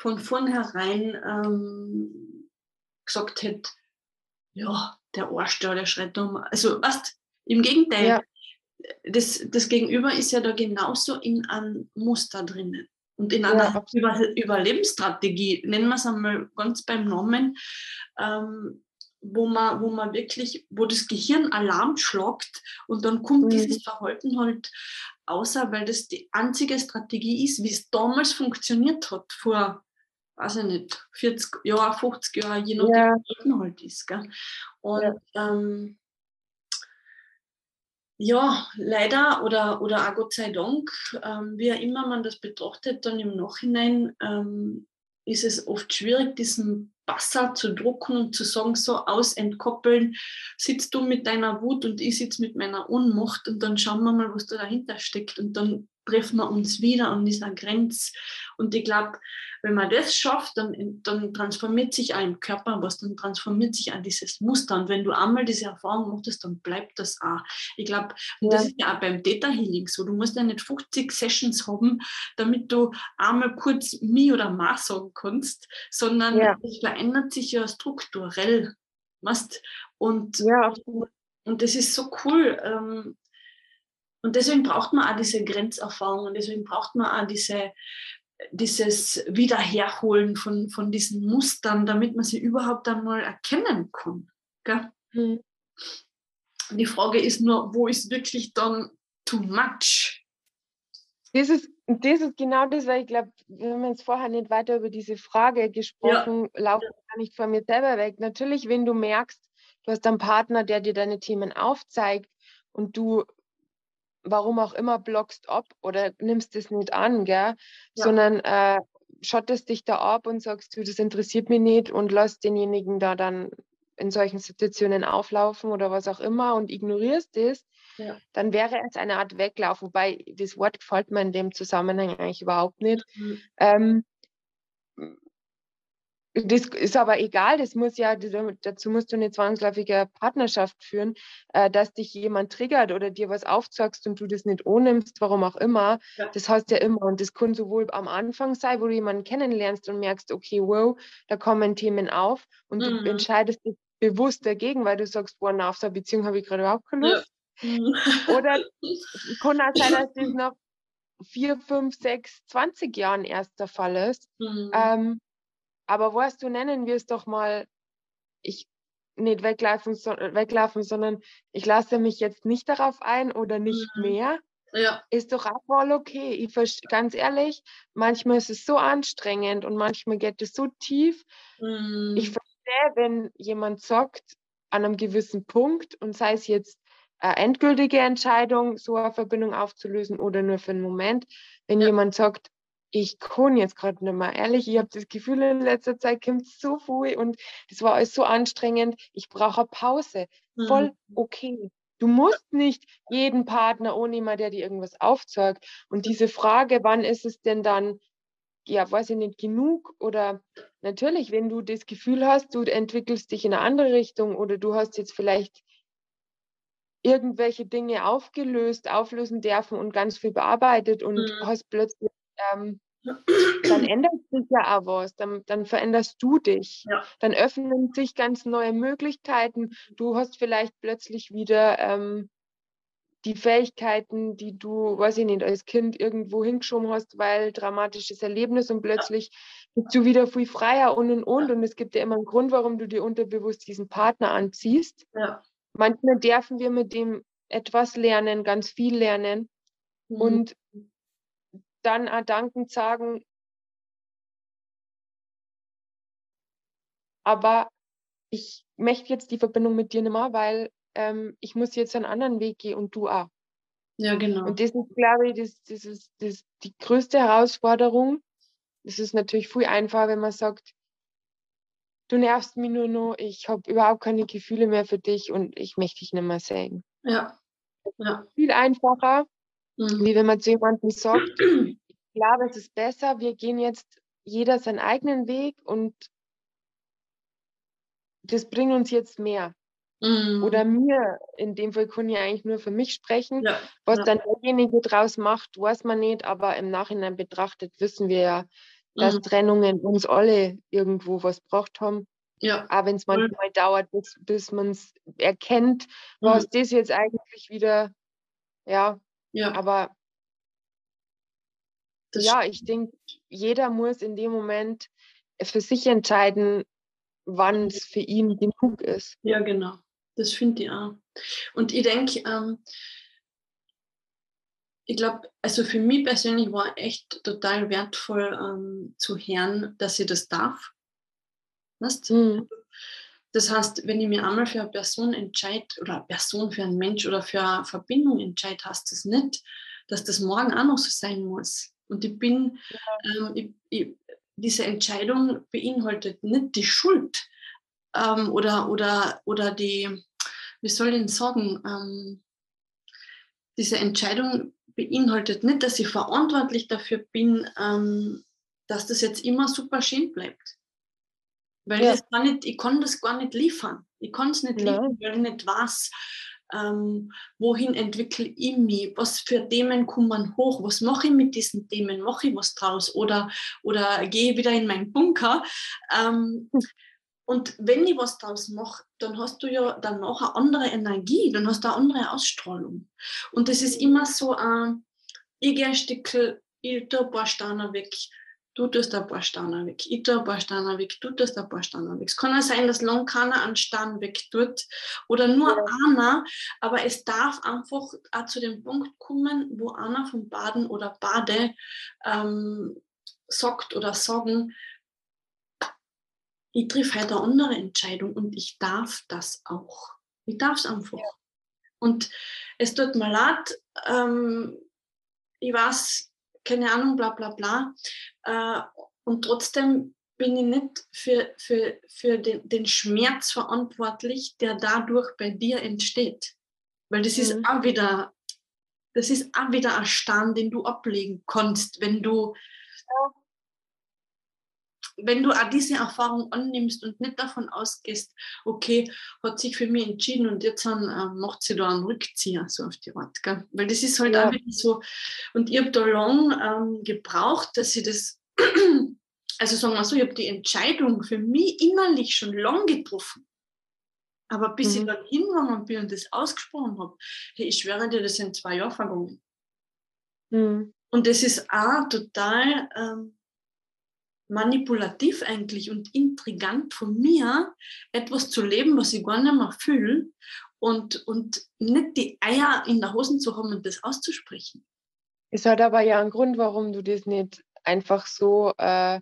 von vornherein ähm, gesagt hätte, ja, der Arsch da, der schreit um. Also, weißt im Gegenteil, Ja. das, das Gegenüber ist ja da genauso in einem Muster drinnen. Und in Ja, einer absolut. Über Überlebensstrategie, nennen wir es einmal ganz beim Namen, ähm, wo man, wo man wirklich, wo das Gehirn Alarm schlagt und dann kommt Mhm. dieses Verhalten halt außer, weil das die einzige Strategie ist, wie es damals funktioniert hat, vor, weiß ich nicht, 40 Jahren, 50 Jahren, je nachdem, Ja. wie halt ist. Gell? Und ähm, ja, leider oder, oder auch Gott sei Dank, ähm, wie immer man das betrachtet, dann im Nachhinein ähm, ist es oft schwierig, diesen Basser zu drucken und zu sagen, so aus entkoppeln, sitzt du mit deiner Wut und ich sitze mit meiner Ohnmacht und dann schauen wir mal, was da dahinter steckt. Und dann treffen wir uns wieder an dieser Grenze. Und ich glaube, wenn man das schafft, dann, dann transformiert sich auch im Körper was, dann transformiert sich auch dieses Muster. Und wenn du einmal diese Erfahrung machst, dann bleibt das auch. Ich glaube, ja. das ist ja auch beim Theta Healing so. Du musst ja nicht 50 Sessions haben, damit du einmal kurz mi oder ma sagen kannst, sondern ja. es verändert sich ja strukturell. Weißt? Und, ja. und das ist so cool. Ähm, und deswegen braucht man auch diese Grenzerfahrung und deswegen braucht man auch diese, dieses Wiederherholen von, von diesen Mustern, damit man sie überhaupt einmal erkennen kann. Mhm. Die Frage ist nur, wo ist wirklich dann too much? Das ist, das ist genau das, weil ich glaube, wir haben jetzt vorher nicht weiter über diese Frage gesprochen, ja. laufe gar nicht von mir selber weg. Natürlich, wenn du merkst, du hast einen Partner, der dir deine Themen aufzeigt und du warum auch immer blockst ab oder nimmst es nicht an, gell? Ja. sondern äh, schottest dich da ab und sagst, du, das interessiert mich nicht und lass denjenigen da dann in solchen Situationen auflaufen oder was auch immer und ignorierst es, ja. dann wäre es eine Art Weglauf, wobei das Wort gefällt mir in dem Zusammenhang eigentlich überhaupt nicht. Mhm. Ähm, das ist aber egal, das muss ja, dazu musst du eine zwangsläufige Partnerschaft führen, äh, dass dich jemand triggert oder dir was aufzeigst und du das nicht ohnimmst, warum auch immer. Ja. Das heißt ja immer. Und das kann sowohl am Anfang sein, wo du jemanden kennenlernst und merkst, okay, wow, da kommen Themen auf und mhm. du entscheidest dich bewusst dagegen, weil du sagst, boah, na, auf so eine Beziehung habe ich gerade überhaupt keine Lust. Ja. Mhm. Oder kann auch sein, dass das nach vier, fünf, sechs, zwanzig Jahren erst der Fall ist. Mhm. Ähm, aber weißt du, nennen wir es doch mal, ich nicht weglaufen, so, weglaufen, sondern ich lasse mich jetzt nicht darauf ein oder nicht mhm. mehr. Ja. Ist doch auch mal okay. Ich ganz ehrlich, manchmal ist es so anstrengend und manchmal geht es so tief. Mhm. Ich verstehe, wenn jemand sagt, an einem gewissen Punkt und sei es jetzt eine endgültige Entscheidung, so eine Verbindung aufzulösen oder nur für einen Moment, wenn ja. jemand sagt, ich kann jetzt gerade nicht mehr. Ehrlich, ich habe das Gefühl, in letzter Zeit kommt so viel und das war alles so anstrengend. Ich brauche Pause. Voll mhm. okay. Du musst nicht jeden Partner ohne jemand, der dir irgendwas aufzeigt. Und diese Frage, wann ist es denn dann, ja, weiß ich nicht, genug? Oder natürlich, wenn du das Gefühl hast, du entwickelst dich in eine andere Richtung oder du hast jetzt vielleicht irgendwelche Dinge aufgelöst, auflösen dürfen und ganz viel bearbeitet und mhm. hast plötzlich ähm, dann ändert sich ja auch was, dann, dann veränderst du dich, ja. dann öffnen sich ganz neue Möglichkeiten. Du hast vielleicht plötzlich wieder ähm, die Fähigkeiten, die du, weiß ich nicht, als Kind irgendwo hingeschoben hast, weil dramatisches Erlebnis und plötzlich ja. bist du wieder viel freier und und und. Ja. Und es gibt ja immer einen Grund, warum du dir unterbewusst diesen Partner anziehst. Ja. Manchmal dürfen wir mit dem etwas lernen, ganz viel lernen. Mhm. Und dann auch dankend sagen, aber ich möchte jetzt die Verbindung mit dir nicht mehr, weil ähm, ich muss jetzt einen anderen Weg gehen und du auch. Ja, genau. Und das ist, glaube ich, das, das ist das, die größte Herausforderung. Es ist natürlich viel einfacher, wenn man sagt, du nervst mich nur noch, ich habe überhaupt keine Gefühle mehr für dich und ich möchte dich nicht mehr sehen. Ja. ja. Viel einfacher, Mhm. Wie wenn man zu jemandem sagt, ich glaube, es ist besser, wir gehen jetzt jeder seinen eigenen Weg und das bringt uns jetzt mehr. Mhm. Oder mir, in dem Fall kann ich eigentlich nur für mich sprechen. Ja. Was ja. dann derjenige draus macht, weiß man nicht, aber im Nachhinein betrachtet wissen wir ja, dass mhm. Trennungen uns alle irgendwo was gebracht haben. Ja. Aber wenn es manchmal mhm. dauert, bis, bis man es erkennt, was mhm. das jetzt eigentlich wieder, ja, ja. Aber das ja, ich denke, jeder muss in dem Moment für sich entscheiden, wann es für ihn genug ist. Ja, genau. Das finde ich auch. Und ich denke, ähm, ich glaube, also für mich persönlich war echt total wertvoll ähm, zu hören, dass ich das darf. Weißt? Mhm. Das heißt, wenn ich mir einmal für eine Person entscheide oder eine Person für einen Mensch oder für eine Verbindung entscheide, heißt das nicht, dass das morgen auch noch so sein muss. Und ich bin, ja. ähm, ich, ich, diese Entscheidung beinhaltet nicht die Schuld ähm, oder, oder, oder die, wie soll ich denn sagen, ähm, diese Entscheidung beinhaltet nicht, dass ich verantwortlich dafür bin, ähm, dass das jetzt immer super schön bleibt. Weil ja. das gar nicht, ich kann das gar nicht liefern. Ich kann es nicht ja. liefern, weil ich nicht weiß, ähm, wohin entwickle ich mich, was für Themen kommen hoch, was mache ich mit diesen Themen, mache ich was draus oder, oder gehe wieder in meinen Bunker. Ähm, hm. Und wenn ich was draus mache, dann hast du ja danach eine andere Energie, dann hast du eine andere Ausstrahlung. Und das ist immer so, äh, ich gehe ein Stück, ich tue ein paar Steine weg, du tust ein paar Steine weg, ich tue ein paar Steine weg, du tust ein paar Steine weg. Es kann auch sein, dass lang keiner einen Stein weg tut oder nur ja. einer, aber es darf einfach auch zu dem Punkt kommen, wo einer von Baden oder Bade ähm, sagt oder sagen, ich treffe heute eine andere Entscheidung und ich darf das auch. Ich darf es einfach. Ja. Und es tut mir leid, ähm, ich weiß, keine Ahnung, bla bla bla. Äh, und trotzdem bin ich nicht für, für, für den, den Schmerz verantwortlich, der dadurch bei dir entsteht. Weil das mhm. ist auch wieder, das ist auch wieder ein Stand, den du ablegen kannst, wenn du wenn du auch diese Erfahrung annimmst und nicht davon ausgehst, okay, hat sich für mich entschieden und jetzt dann, äh, macht sie da einen Rückzieher, so auf die Art. Gell? Weil das ist halt ja. auch wieder so, und ich habe da lang ähm, gebraucht, dass ich das, also sagen wir so, ich habe die Entscheidung für mich innerlich schon lang getroffen. Aber bis mhm. ich dann hingegangen bin und das ausgesprochen habe, hey, ich schwöre dir, das sind zwei Jahre vergangen. Mhm. Und das ist auch total ähm, manipulativ eigentlich und intrigant von mir, etwas zu leben, was ich gar nicht mehr fühle und, und nicht die Eier in der Hosen zu haben und das auszusprechen. Es hat aber ja einen Grund, warum du das nicht einfach so äh,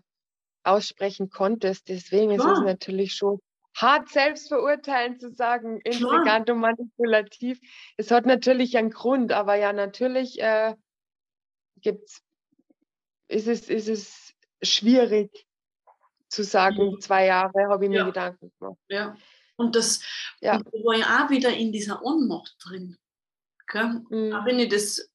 aussprechen konntest. Deswegen Klar. ist es natürlich schon hart selbstverurteilend zu sagen, intrigant Klar. und manipulativ. Es hat natürlich einen Grund, aber ja, natürlich äh, gibt's, ist, es, ist es schwierig zu sagen, mhm. zwei Jahre habe ich mir ja. Gedanken gemacht. Ja. Und das ja. war ja auch wieder in dieser Ohnmacht drin. Mhm. Auch wenn ich das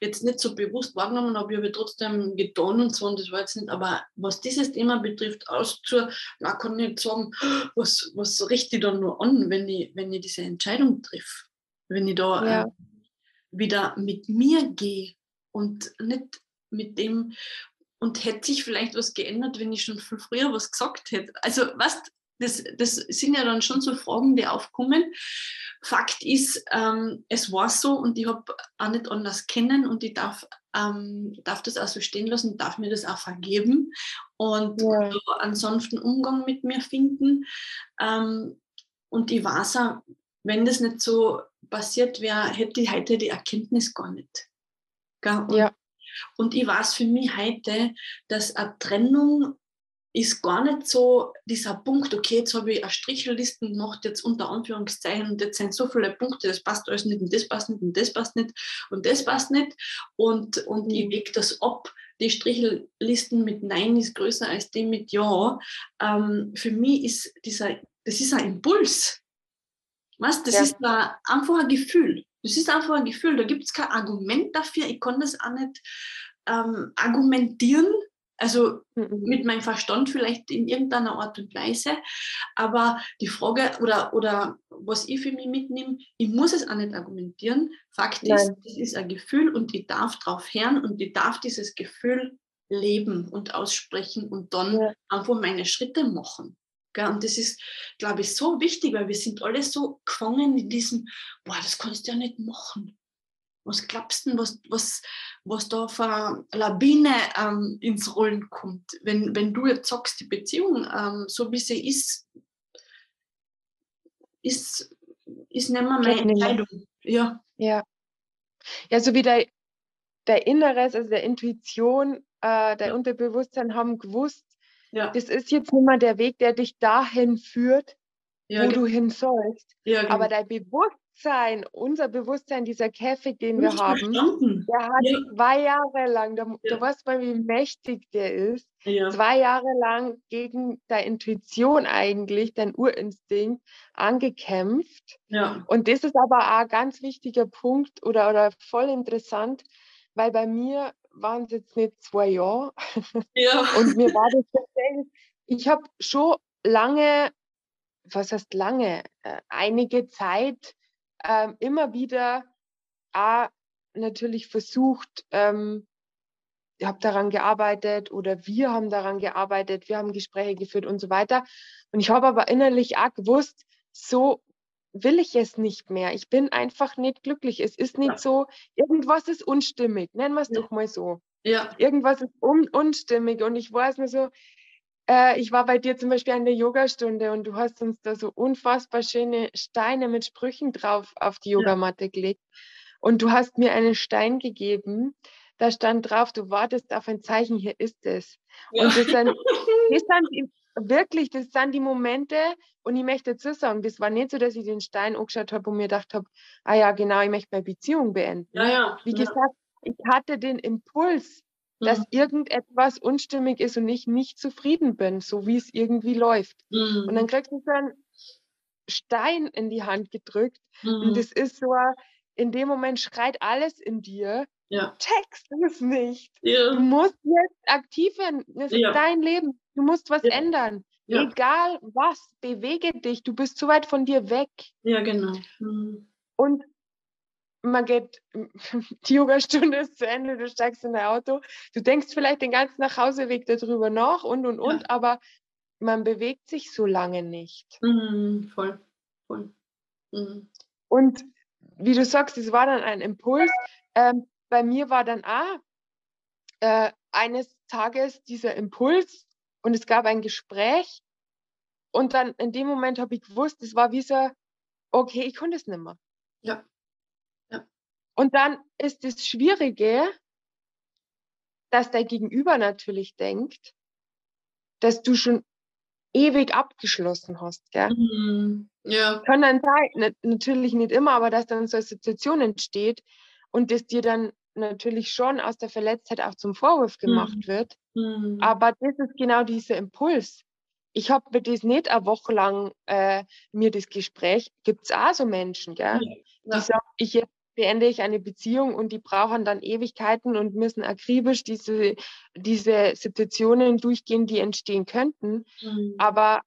jetzt nicht so bewusst wahrgenommen habe, habe ich trotzdem getan und so, und das war jetzt nicht, aber was dieses Thema betrifft, auszu, na, kann ich nicht sagen, was, was richte ich dann nur an, wenn ich, wenn ich diese Entscheidung triff, wenn ich da ja. äh, wieder mit mir gehe und nicht mit dem, und hätte sich vielleicht was geändert, wenn ich schon viel früher was gesagt hätte. Also was, das, das sind ja dann schon so Fragen, die aufkommen. Fakt ist, ähm, es war so und ich habe auch nicht anders kennen und ich darf, ähm, darf das auch so stehen lassen, darf mir das auch vergeben und ja. so einen sanften Umgang mit mir finden. Ähm, und ich weiß auch, wenn das nicht so passiert wäre, hätte ich heute die Erkenntnis gar nicht. Ja. Und ich weiß für mich heute, dass eine Trennung ist gar nicht so dieser Punkt, okay, jetzt habe ich eine Strichellisten gemacht, jetzt unter Anführungszeichen, und jetzt sind so viele Punkte, das passt alles nicht und das passt nicht und das passt nicht und das passt nicht. Und, und ich wege das ab. Die Strichellisten mit Nein ist größer als die mit Ja. Ähm, für mich ist dieser, das ist ein Impuls. Was? Das ja. ist einfach ein Gefühl. Das ist einfach ein Gefühl, da gibt es kein Argument dafür. Ich kann das auch nicht ähm, argumentieren, also mhm. mit meinem Verstand vielleicht in irgendeiner Art und Weise. Aber die Frage oder, oder was ich für mich mitnehme, ich muss es auch nicht argumentieren. Fakt Nein. ist, es ist ein Gefühl und ich darf drauf hören und ich darf dieses Gefühl leben und aussprechen und dann ja. einfach meine Schritte machen. Und das ist, glaube ich, so wichtig, weil wir sind alle so gefangen in diesem, boah, das kannst du ja nicht machen. Was glaubst du, was, was, was da für eine Lawine ähm, ins Rollen kommt? Wenn, wenn du jetzt sagst, die Beziehung, ähm, so wie sie ist, ist, ist nicht mehr meine Entscheidung. Ja. ja. Ja, so wie der, der Inneres, also der Intuition, äh, der Unterbewusstsein haben gewusst, ja. Das ist jetzt nicht mehr der Weg, der dich dahin führt, ja, wo du hin sollst. Ja, genau. Aber dein Bewusstsein, unser Bewusstsein, dieser Käfig, den wir haben, verstanden. der hat ja. zwei Jahre lang, ja. du weißt mal, wie mächtig der ist, zwei Jahre lang gegen deine Intuition eigentlich, dein Urinstinkt, angekämpft. Und das ist aber auch ein ganz wichtiger Punkt oder, oder voll interessant, weil bei mir waren es jetzt nicht zwei Jahre. Ja. Und mir war das tatsächlich, ich habe schon lange was heißt lange, äh, einige Zeit äh, immer wieder A, natürlich versucht, ähm, ich habe daran gearbeitet oder wir haben daran gearbeitet, wir haben Gespräche geführt und so weiter. Und ich habe aber innerlich auch gewusst, so will ich es nicht mehr. Ich bin einfach nicht glücklich. Es ist nicht ja. so, irgendwas ist unstimmig, nennen wir es ja. doch mal so. Ja. Irgendwas ist un unstimmig und ich weiß mir so, äh, ich war bei dir zum Beispiel an der Yogastunde und du hast uns da so unfassbar schöne Steine mit Sprüchen drauf auf die Yogamatte gelegt. Und du hast mir einen Stein gegeben, da stand drauf, du wartest auf ein Zeichen, hier ist es. Und das sind, das sind wirklich, das sind die Momente, und ich möchte dazu sagen, das war nicht so, dass ich den Stein angeschaut habe und mir gedacht habe, ah ja, genau, ich möchte meine Beziehung beenden. Ja, ja, Wie gesagt, ich hatte den Impuls, dass mhm. irgendetwas unstimmig ist und ich nicht zufrieden bin, so wie es irgendwie läuft. Mhm. Und dann kriegst du so einen Stein in die Hand gedrückt mhm. und das ist so, in dem Moment schreit alles in dir, ja. checkst es nicht. Ja. Du musst jetzt aktiv werden, das ist ja. dein Leben, du musst was ändern. Egal was, bewege dich, du bist zu weit von dir weg. Ja, genau. Mhm. Und man geht, die Yogastunde ist zu Ende, du steigst in dein Auto, du denkst vielleicht den ganzen Nachhauseweg darüber nach und und und, aber man bewegt sich so lange nicht. Mhm, voll, voll. Mhm. Und wie du sagst, es war dann ein Impuls. Ähm, bei mir war dann auch äh, eines Tages dieser Impuls und es gab ein Gespräch und dann in dem Moment habe ich gewusst, es war wie so, okay, ich konnte es nicht mehr. Ja. Und dann ist das Schwierige, dass der Gegenüber natürlich denkt, dass du schon ewig abgeschlossen hast. Gell? Mhm. Ja. Kann dann sein, natürlich nicht immer, aber dass dann so eine Situation entsteht und das dir dann natürlich schon aus der Verletztheit auch zum Vorwurf gemacht mhm. wird. Mhm. Aber das ist genau dieser Impuls. Ich habe mir das nicht eine Woche lang äh, mir das Gespräch, gibt es auch so Menschen, gell? Ja. die sagen, ich jetzt beende ich eine Beziehung und die brauchen dann Ewigkeiten und müssen akribisch diese, diese Situationen durchgehen, die entstehen könnten. Mhm. Aber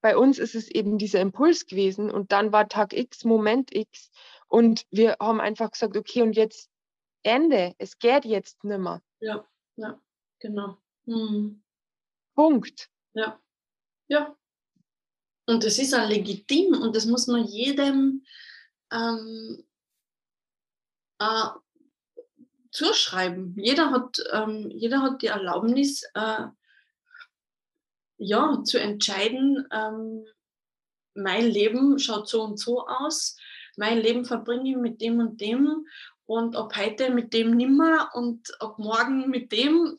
bei uns ist es eben dieser Impuls gewesen und dann war Tag X, Moment X und wir haben einfach gesagt, okay, und jetzt Ende, es geht jetzt nimmer. Ja, ja, genau. Mhm. Punkt. Ja, ja. Und das ist auch legitim und das muss man jedem ähm, äh, zuschreiben. Jeder hat, ähm, jeder hat die Erlaubnis, äh, ja, zu entscheiden, ähm, mein Leben schaut so und so aus, mein Leben verbringe ich mit dem und dem und ab heute mit dem nimmer und ab morgen mit dem.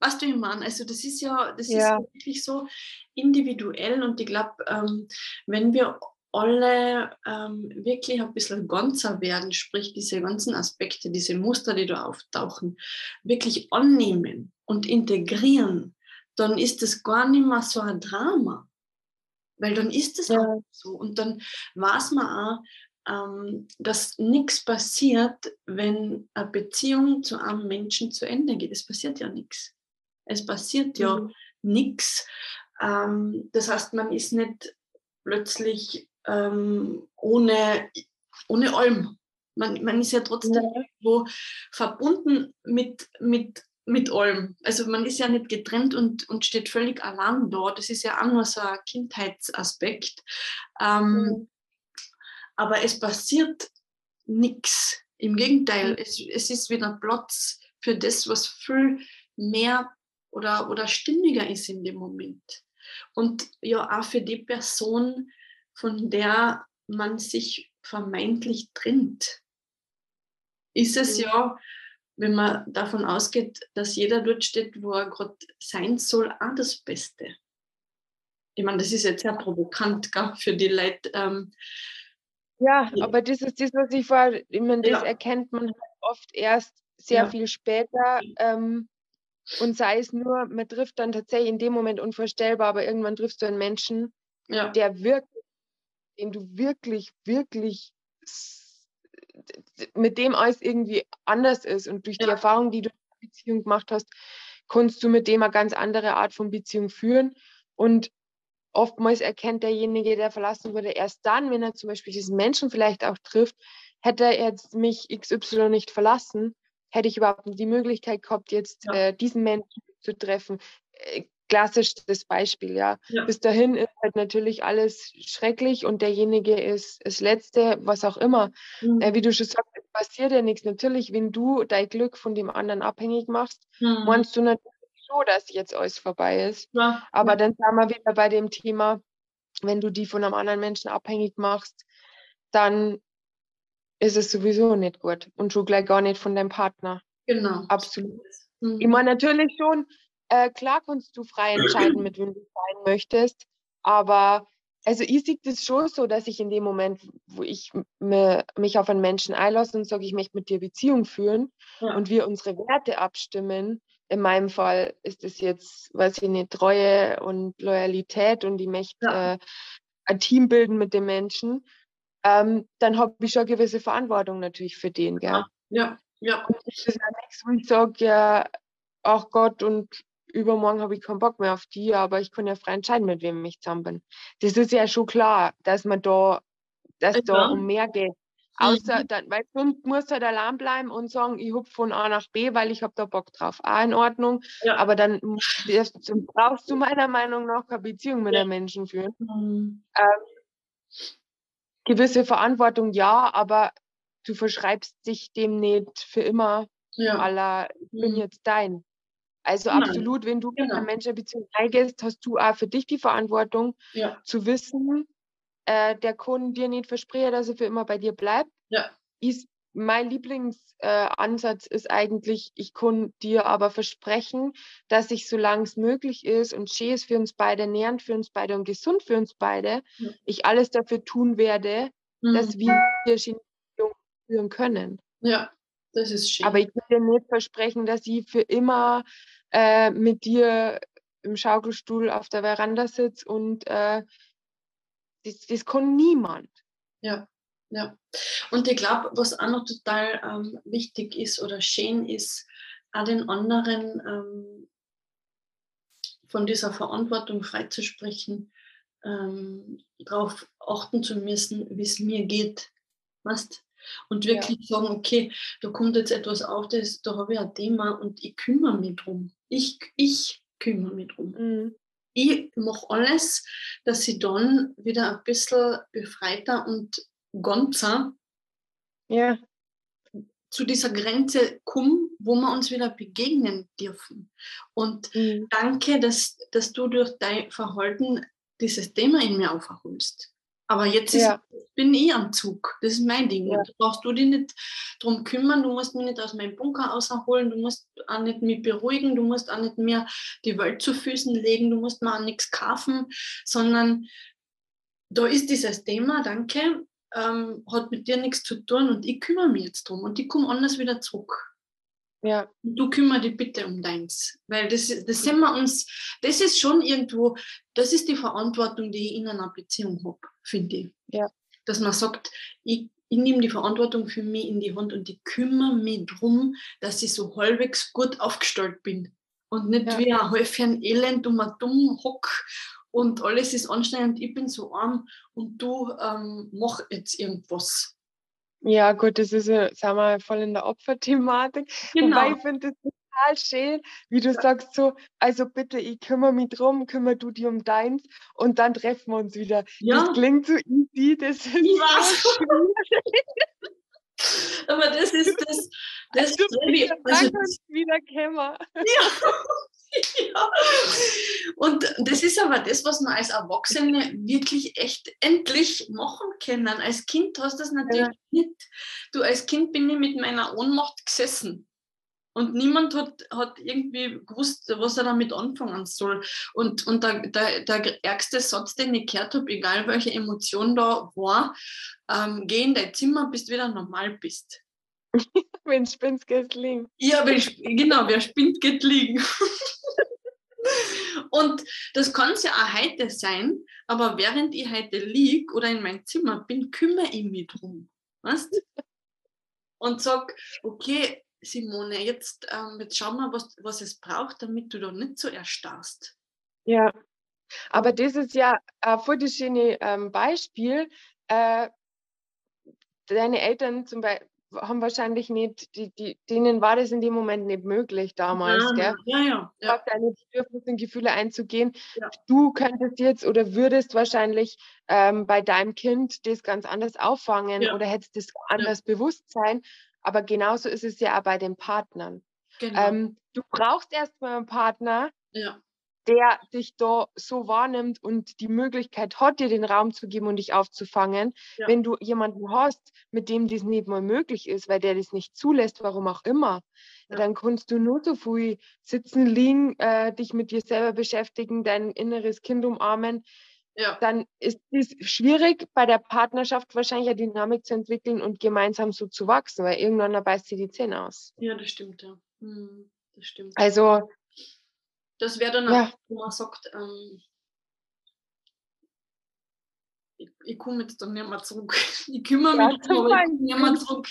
Weißt du, ich meine, also das ist ja, das ja. ist wirklich so individuell und ich glaube, ähm, wenn wir alle ähm, wirklich ein bisschen ganzer werden, sprich diese ganzen Aspekte, diese Muster, die da auftauchen, wirklich annehmen und integrieren, dann ist es gar nicht mehr so ein Drama. Weil dann ist es ja. auch so. Und dann weiß man auch, ähm, dass nichts passiert, wenn eine Beziehung zu einem Menschen zu Ende geht. Es passiert ja nichts. Es passiert ja mhm. nichts. Ähm, das heißt, man ist nicht plötzlich ähm, ohne, ohne allem. Man, man ist ja trotzdem ja. irgendwo verbunden mit, mit, mit allem. Also man ist ja nicht getrennt und, und steht völlig allein da. Das ist ja auch nur so ein Kindheitsaspekt. Ähm, mhm. Aber es passiert nichts. Im Gegenteil, mhm. es, es ist wieder Platz für das, was viel mehr oder, oder stimmiger ist in dem Moment. Und ja, auch für die Person, von der man sich vermeintlich trennt. Ist es mhm. ja, wenn man davon ausgeht, dass jeder dort steht, wo er gerade sein soll, auch das Beste. ich meine, das ist jetzt sehr provokant gell, für die Leute. Ähm, ja, aber das ist das, was ich war, ich meine, das ja. erkennt man halt oft erst sehr ja. viel später. Ähm, und sei es nur, man trifft dann tatsächlich in dem Moment unvorstellbar, aber irgendwann triffst du einen Menschen, ja. der wirklich, den du wirklich, wirklich mit dem alles irgendwie anders ist. Und durch die Erfahrung, die du in der Beziehung gemacht hast, kannst du mit dem eine ganz andere Art von Beziehung führen. Und oftmals erkennt derjenige, der verlassen wurde, erst dann, wenn er zum Beispiel diesen Menschen vielleicht auch trifft, hätte er jetzt mich XY nicht verlassen, hätte ich überhaupt die Möglichkeit gehabt, jetzt ja. äh, diesen Menschen zu treffen. Äh, klassisches Beispiel, ja. ja. Bis dahin ist halt natürlich alles schrecklich und derjenige ist das Letzte, was auch immer. Mhm. Äh, wie du schon sagst, passiert ja nichts. Natürlich, wenn du dein Glück von dem anderen abhängig machst, mhm. meinst du natürlich so, dass jetzt alles vorbei ist. Ja. Aber dann sind wir wieder bei dem Thema, wenn du die von einem anderen Menschen abhängig machst, dann ist es sowieso nicht gut und schon gleich gar nicht von deinem Partner. Genau. Absolut. Mhm. Ich meine, natürlich schon, äh, klar kannst du frei entscheiden, mit wem du sein möchtest, aber also ich sehe das schon so, dass ich in dem Moment, wo ich me, mich auf einen Menschen einlasse und sage, ich möchte mit dir Beziehung führen ja. und wir unsere Werte abstimmen, in meinem Fall ist es jetzt, weiß ich nicht, Treue und Loyalität und ich möchte ja. äh, ein Team bilden mit den Menschen, ähm, dann habe ich schon eine gewisse Verantwortung natürlich für den. Gell? Ja, ja. Und das ist ja nichts, wo ich sage, ja, ach Gott, und übermorgen habe ich keinen Bock mehr auf die, aber ich kann ja frei entscheiden, mit wem ich zusammen bin. Das ist ja schon klar, dass man da, dass ja. da um mehr geht. Außer, mhm. dann, weil sonst musst du halt allein bleiben und sagen, ich hupfe von A nach B, weil ich habe da Bock drauf. Auch in Ordnung. Ja. Aber dann brauchst du meiner Meinung nach keine Beziehung mit ja. einem Menschen führen. Mhm. Ähm, gewisse Verantwortung ja, aber du verschreibst dich dem nicht für immer. Ja. Aller, ich bin mhm. jetzt dein. Also Nein. absolut, wenn du genau. mit einem Menschen eine Beziehung eingehst, hast du auch für dich die Verantwortung ja. zu wissen, äh, der Kunde dir nicht verspricht, dass er für immer bei dir bleibt. Ja. Ist, mein Lieblingsansatz äh, ist eigentlich, ich kann dir aber versprechen, dass ich, solange es möglich ist und schön ist für uns beide, nährend für uns beide und gesund für uns beide, ja. ich alles dafür tun werde, mhm. dass wir Beziehung führen können. Ja, das ist schön. Aber ich kann dir nicht versprechen, dass ich für immer äh, mit dir im Schaukelstuhl auf der Veranda sitze und äh, das, das kann niemand. Ja, ja. Und ich glaube, was auch noch total ähm, wichtig ist oder schön ist, auch den anderen ähm, von dieser Verantwortung freizusprechen, ähm, darauf achten zu müssen, wie es mir geht. Weißt? Und wirklich ja. sagen, okay, da kommt jetzt etwas auf, das, da habe ich ein Thema und ich kümmere mich drum. Ich, ich kümmere mich drum. Mhm ich mache alles, dass ich dann wieder ein bisschen befreiter und ganzer ja. zu dieser Grenze kommen, wo wir uns wieder begegnen dürfen. Und mhm. danke, dass, dass du durch dein Verhalten dieses Thema in mir aufholst. Aber jetzt ist, ja. bin ich am Zug. Das ist mein Ding. Ja. Da brauchst du dich nicht drum kümmern. Du musst mich nicht aus meinem Bunker rausholen. Du musst auch nicht mich beruhigen. Du musst auch nicht mehr die Welt zu Füßen legen. Du musst mir auch nichts kaufen, sondern da ist dieses Thema, danke, ähm, hat mit dir nichts zu tun und ich kümmere mich jetzt drum und ich komme anders wieder zurück. Ja. Du kümmere dich bitte um deins. Weil das, das sind wir uns, das ist schon irgendwo, das ist die Verantwortung, die ich in einer Beziehung habe, finde ich. Ja. Dass man sagt, ich, ich nehme die Verantwortung für mich in die Hand und ich kümmere mich darum, dass ich so halbwegs gut aufgestellt bin. Und nicht ja. wie ein Häufchen Elend um ein dumm hock und alles ist anstrengend, ich bin so arm und du ähm, mach jetzt irgendwas. Ja, gut, das ist ja, sagen wir, voll in der Opferthematik. Genau. Wobei ich finde das total schön, wie du sagst, so, also bitte, ich kümmere mich drum, kümmere du dich um deins und dann treffen wir uns wieder. Ja. Das klingt so easy, das ist ja. so Aber das ist das, das, also, das, also, das wieder kämmer. Ja. ja. Und das ist aber das, was man als Erwachsene wirklich echt endlich machen können. Als Kind hast du das natürlich ja. nicht. Du, als Kind bin ich mit meiner Ohnmacht gesessen. Und niemand hat, hat irgendwie gewusst, was er damit anfangen soll. Und, und der, der, der ärgste Satz, den ich gehört habe, egal welche Emotion da war, ähm, geh in dein Zimmer, bis du wieder normal bist. wenn spinnt, geht liegen. Ja, wenn, genau, wer spinnt, geht liegen. und das kann es ja auch heute sein, aber während ich heute liege oder in meinem Zimmer bin, kümmere ich mich drum. Weißt? Und sag, okay, Simone, jetzt, ähm, jetzt schau mal, was, was es braucht, damit du da nicht so erstarrst. Ja, aber das ist ja ein voll das schöne ähm, Beispiel. Äh, deine Eltern zum Beispiel haben wahrscheinlich nicht, die, die, denen war das in dem Moment nicht möglich damals, ja, gell? Ja, ja. ja. Auf deine Bedürfnisse und Gefühle einzugehen. Ja. Du könntest jetzt oder würdest wahrscheinlich ähm, bei deinem Kind das ganz anders auffangen ja. oder hättest das anders bewusst sein. Aber genauso ist es ja auch bei den Partnern. Genau. Ähm, du brauchst erstmal einen Partner, ja. Der dich da so wahrnimmt und die Möglichkeit hat, dir den Raum zu geben und dich aufzufangen. Ja. Wenn du jemanden hast, mit dem das nicht mal möglich ist, weil der das nicht zulässt, warum auch immer, ja. dann kannst du nur so viel sitzen, liegen, äh, dich mit dir selber beschäftigen, dein inneres Kind umarmen ja. dann ist es schwierig, bei der Partnerschaft wahrscheinlich eine Dynamik zu entwickeln und gemeinsam so zu wachsen, weil irgendwann beißt sie die Zähne aus. Ja, das stimmt, ja. Hm, das stimmt. Also. Das wäre dann ja. auch, wo man sagt, ähm, ich, ich komme jetzt dann nicht mehr zurück. Ich kümmere mich ja, aber ich nicht mehr zurück.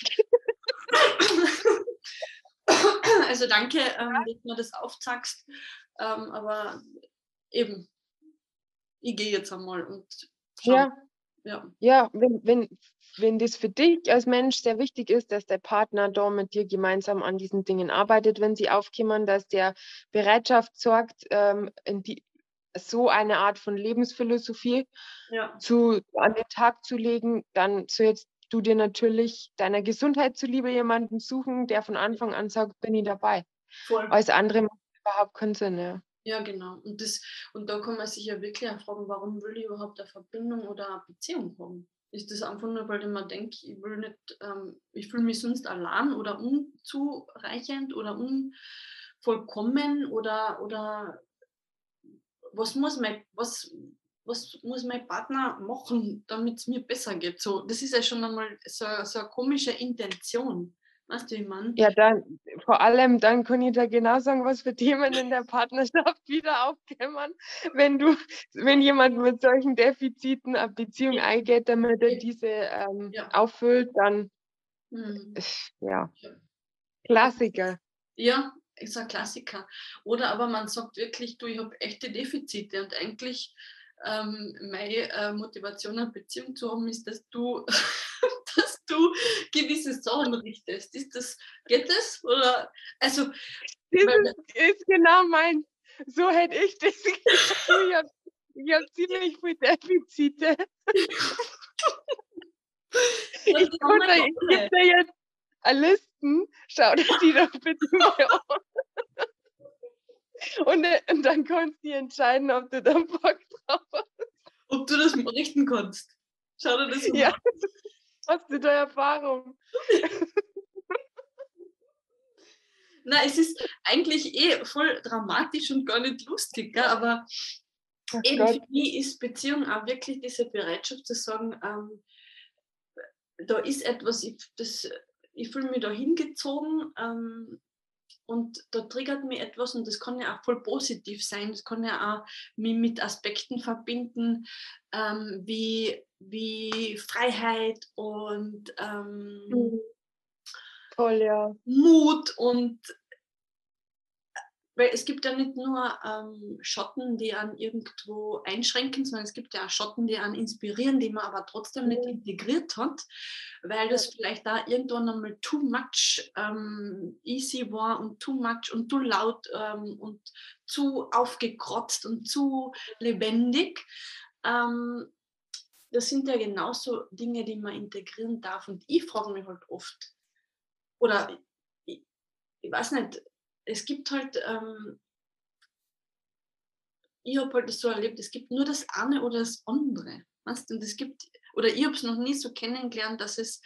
also danke, ähm, dass du mir das aufzeigst. Ähm, aber eben, ich gehe jetzt einmal und schau. Ja, ja. ja wenn, wenn, wenn das für dich als Mensch sehr wichtig ist, dass der Partner da mit dir gemeinsam an diesen Dingen arbeitet, wenn sie aufkommen, dass der Bereitschaft sorgt, ähm, die, so eine Art von Lebensphilosophie ja. zu, an den Tag zu legen, dann sollst du dir natürlich deiner Gesundheit zuliebe jemanden suchen, der von Anfang an sagt, bin ich dabei. Voll. Als andere macht überhaupt keinen Sinn. Ja. Ja, genau. Und, das, und da kann man sich ja wirklich auch fragen, warum will ich überhaupt eine Verbindung oder eine Beziehung haben? Ist das einfach nur, weil ich mir denke, ich will nicht, ähm, ich fühle mich sonst allein oder unzureichend oder unvollkommen oder, oder was muss mein, was, was muss mein Partner machen, damit es mir besser geht? So, das ist ja schon einmal so, so eine komische Intention. Weißt du, man? Ja, dann vor allem, dann kann ich da genau sagen, was für Themen in der Partnerschaft wieder aufkämmern, wenn du, wenn jemand mit solchen Defiziten eine Beziehung ja. eingeht, damit er diese ähm, ja. auffüllt, dann ja. ja. Klassiker. Ja, ist ein Klassiker. Oder aber man sagt wirklich, du, ich habe echte Defizite und eigentlich ähm, meine äh, Motivation, eine Beziehung zu haben, ist, dass du du gewisse Sachen richtest. Ist das, geht das? Oder, also, das ist, ist genau mein, so hätte ich das Ich habe hab ziemlich viele Defizite. ich gebe dir jetzt eine Listen, schau dir die doch bitte mal an. Und, und, dann kannst du entscheiden, ob du da Bock drauf hast. Ob du das richten kannst. Schau dir das mal ja. an. Hast du da Erfahrung? Na, es ist eigentlich eh voll dramatisch und gar nicht lustig, gell? aber Ach eben Gott. für mich ist Beziehung auch wirklich diese Bereitschaft zu sagen, ähm, da ist etwas, ich, ich fühle mich da hingezogen ähm, und da triggert mich etwas und das kann ja auch voll positiv sein, das kann ja auch mich mit Aspekten verbinden, ähm, wie wie Freiheit und ähm, mhm. Toll, ja. Mut und weil es gibt ja nicht nur ähm, Schotten, die an irgendwo einschränken, sondern es gibt ja auch Schotten, die an inspirieren, die man aber trotzdem nicht mhm. integriert hat, weil das vielleicht da irgendwann einmal too much ähm, easy war und too much und too laut ähm, und zu aufgekrotzt und zu lebendig. Ähm, das sind ja genauso Dinge, die man integrieren darf. Und ich frage mich halt oft, oder ich, ich weiß nicht, es gibt halt, ähm, ich habe halt das so erlebt, es gibt nur das eine oder das andere. Weißt? Und es gibt, oder ich habe es noch nie so kennengelernt, dass es,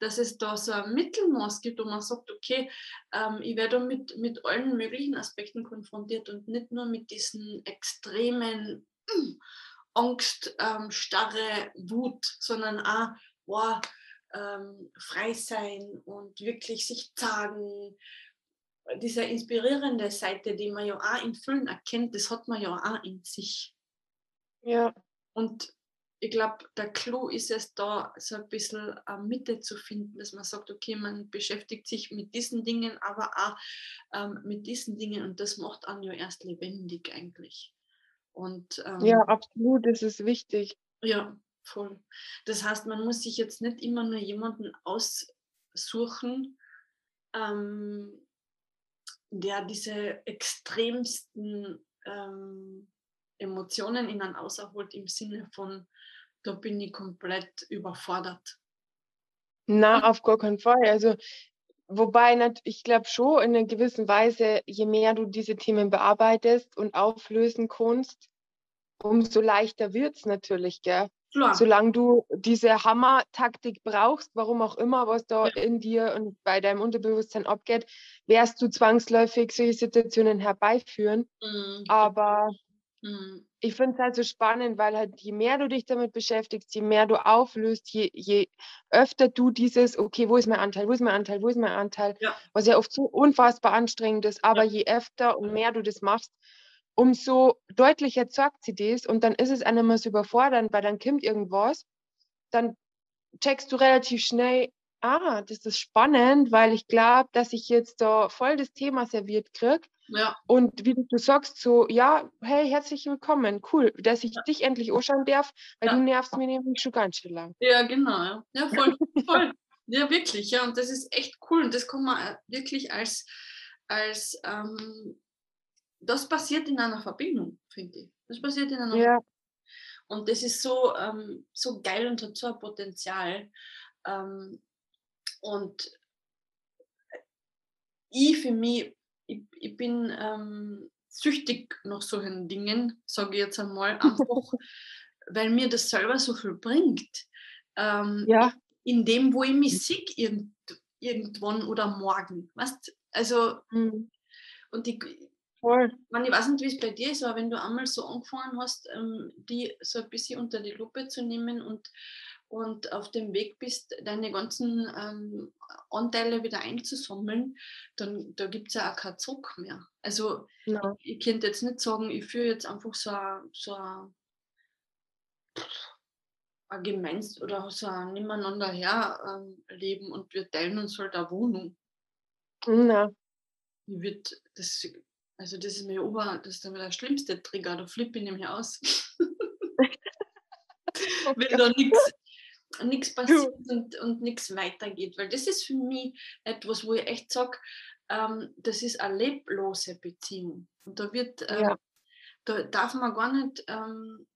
dass es da so ein Mittelmaß gibt, wo man sagt, okay, ähm, ich werde mit, mit allen möglichen Aspekten konfrontiert und nicht nur mit diesen extremen äh, Angst, ähm, starre Wut, sondern auch, wow, ähm, frei sein und wirklich sich zeigen. Diese inspirierende Seite, die man ja auch in Füllen erkennt, das hat man ja auch in sich. Ja. Und ich glaube, der Clou ist es da, so ein bisschen eine Mitte zu finden, dass man sagt, okay, man beschäftigt sich mit diesen Dingen, aber auch ähm, mit diesen Dingen und das macht einen ja erst lebendig eigentlich. Und, ähm, ja, absolut, das ist wichtig. Ja, voll. Das heißt, man muss sich jetzt nicht immer nur jemanden aussuchen, ähm, der diese extremsten ähm, Emotionen in einen auserholt im Sinne von, da bin ich komplett überfordert. Na, auf gar keinen Fall. Also, wobei ich glaube schon in einer gewissen Weise, je mehr du diese Themen bearbeitest und auflösen kannst, umso leichter wird es natürlich, gell? Klar. Solange du diese Hammer-Taktik brauchst, warum auch immer, was da ja. in dir und bei deinem Unterbewusstsein abgeht, wirst du zwangsläufig solche Situationen herbeiführen. Mhm. Aber Mhm. Ich finde es halt so spannend, weil halt je mehr du dich damit beschäftigst, je mehr du auflöst, je, je öfter du dieses, okay, wo ist mein Anteil, wo ist mein Anteil, wo ist mein Anteil, ja. was ja oft so unfassbar anstrengend ist, aber ja. je öfter und mehr du das machst, umso deutlicher zeigt sie das und dann ist es einem so überfordernd, weil dann kommt irgendwas, dann checkst du relativ schnell, ah, das ist spannend, weil ich glaube, dass ich jetzt da voll das Thema serviert kriege ja. Und wie du sagst, so, ja, hey, herzlich willkommen, cool, dass ich ja. dich endlich anschauen darf, weil ja. du nervst mir nämlich schon ganz schön lang. Ja, genau, ja, voll, voll. ja, wirklich, ja, und das ist echt cool und das kann man äh, wirklich als, als ähm, das passiert in einer Verbindung, finde ich. Das passiert in einer ja. Und das ist so, ähm, so geil und hat so ein Potenzial. Ähm, und ich für mich ich, ich bin ähm, süchtig nach solchen Dingen, sage ich jetzt einmal, einfach, weil mir das selber so viel bringt. Ähm, ja. In dem, wo ich mich sehe, irgend, irgendwann oder morgen. Weißt Also, mhm. und ich, Voll. Man, ich weiß nicht, wie es bei dir ist, aber wenn du einmal so angefangen hast, ähm, die so ein bisschen unter die Lupe zu nehmen und und auf dem Weg bist, deine ganzen ähm, Anteile wieder einzusammeln, dann da gibt es ja auch keinen Zug mehr. Also ja. ich, ich könnte jetzt nicht sagen, ich führe jetzt einfach so ein, so ein, ein Gemeinst oder so ein Nebeneinander her ähm, leben und wir teilen uns halt eine Wohnung. Ja. Ich wird das, also das ist mir ober, das ist der schlimmste Trigger, da flippe ich nämlich aus. Wenn da nichts nichts passiert und, und nichts weitergeht. Weil das ist für mich etwas, wo ich echt sage, ähm, das ist eine leblose Beziehung. Und da wird, ähm, ja. da darf man gar nicht ähm,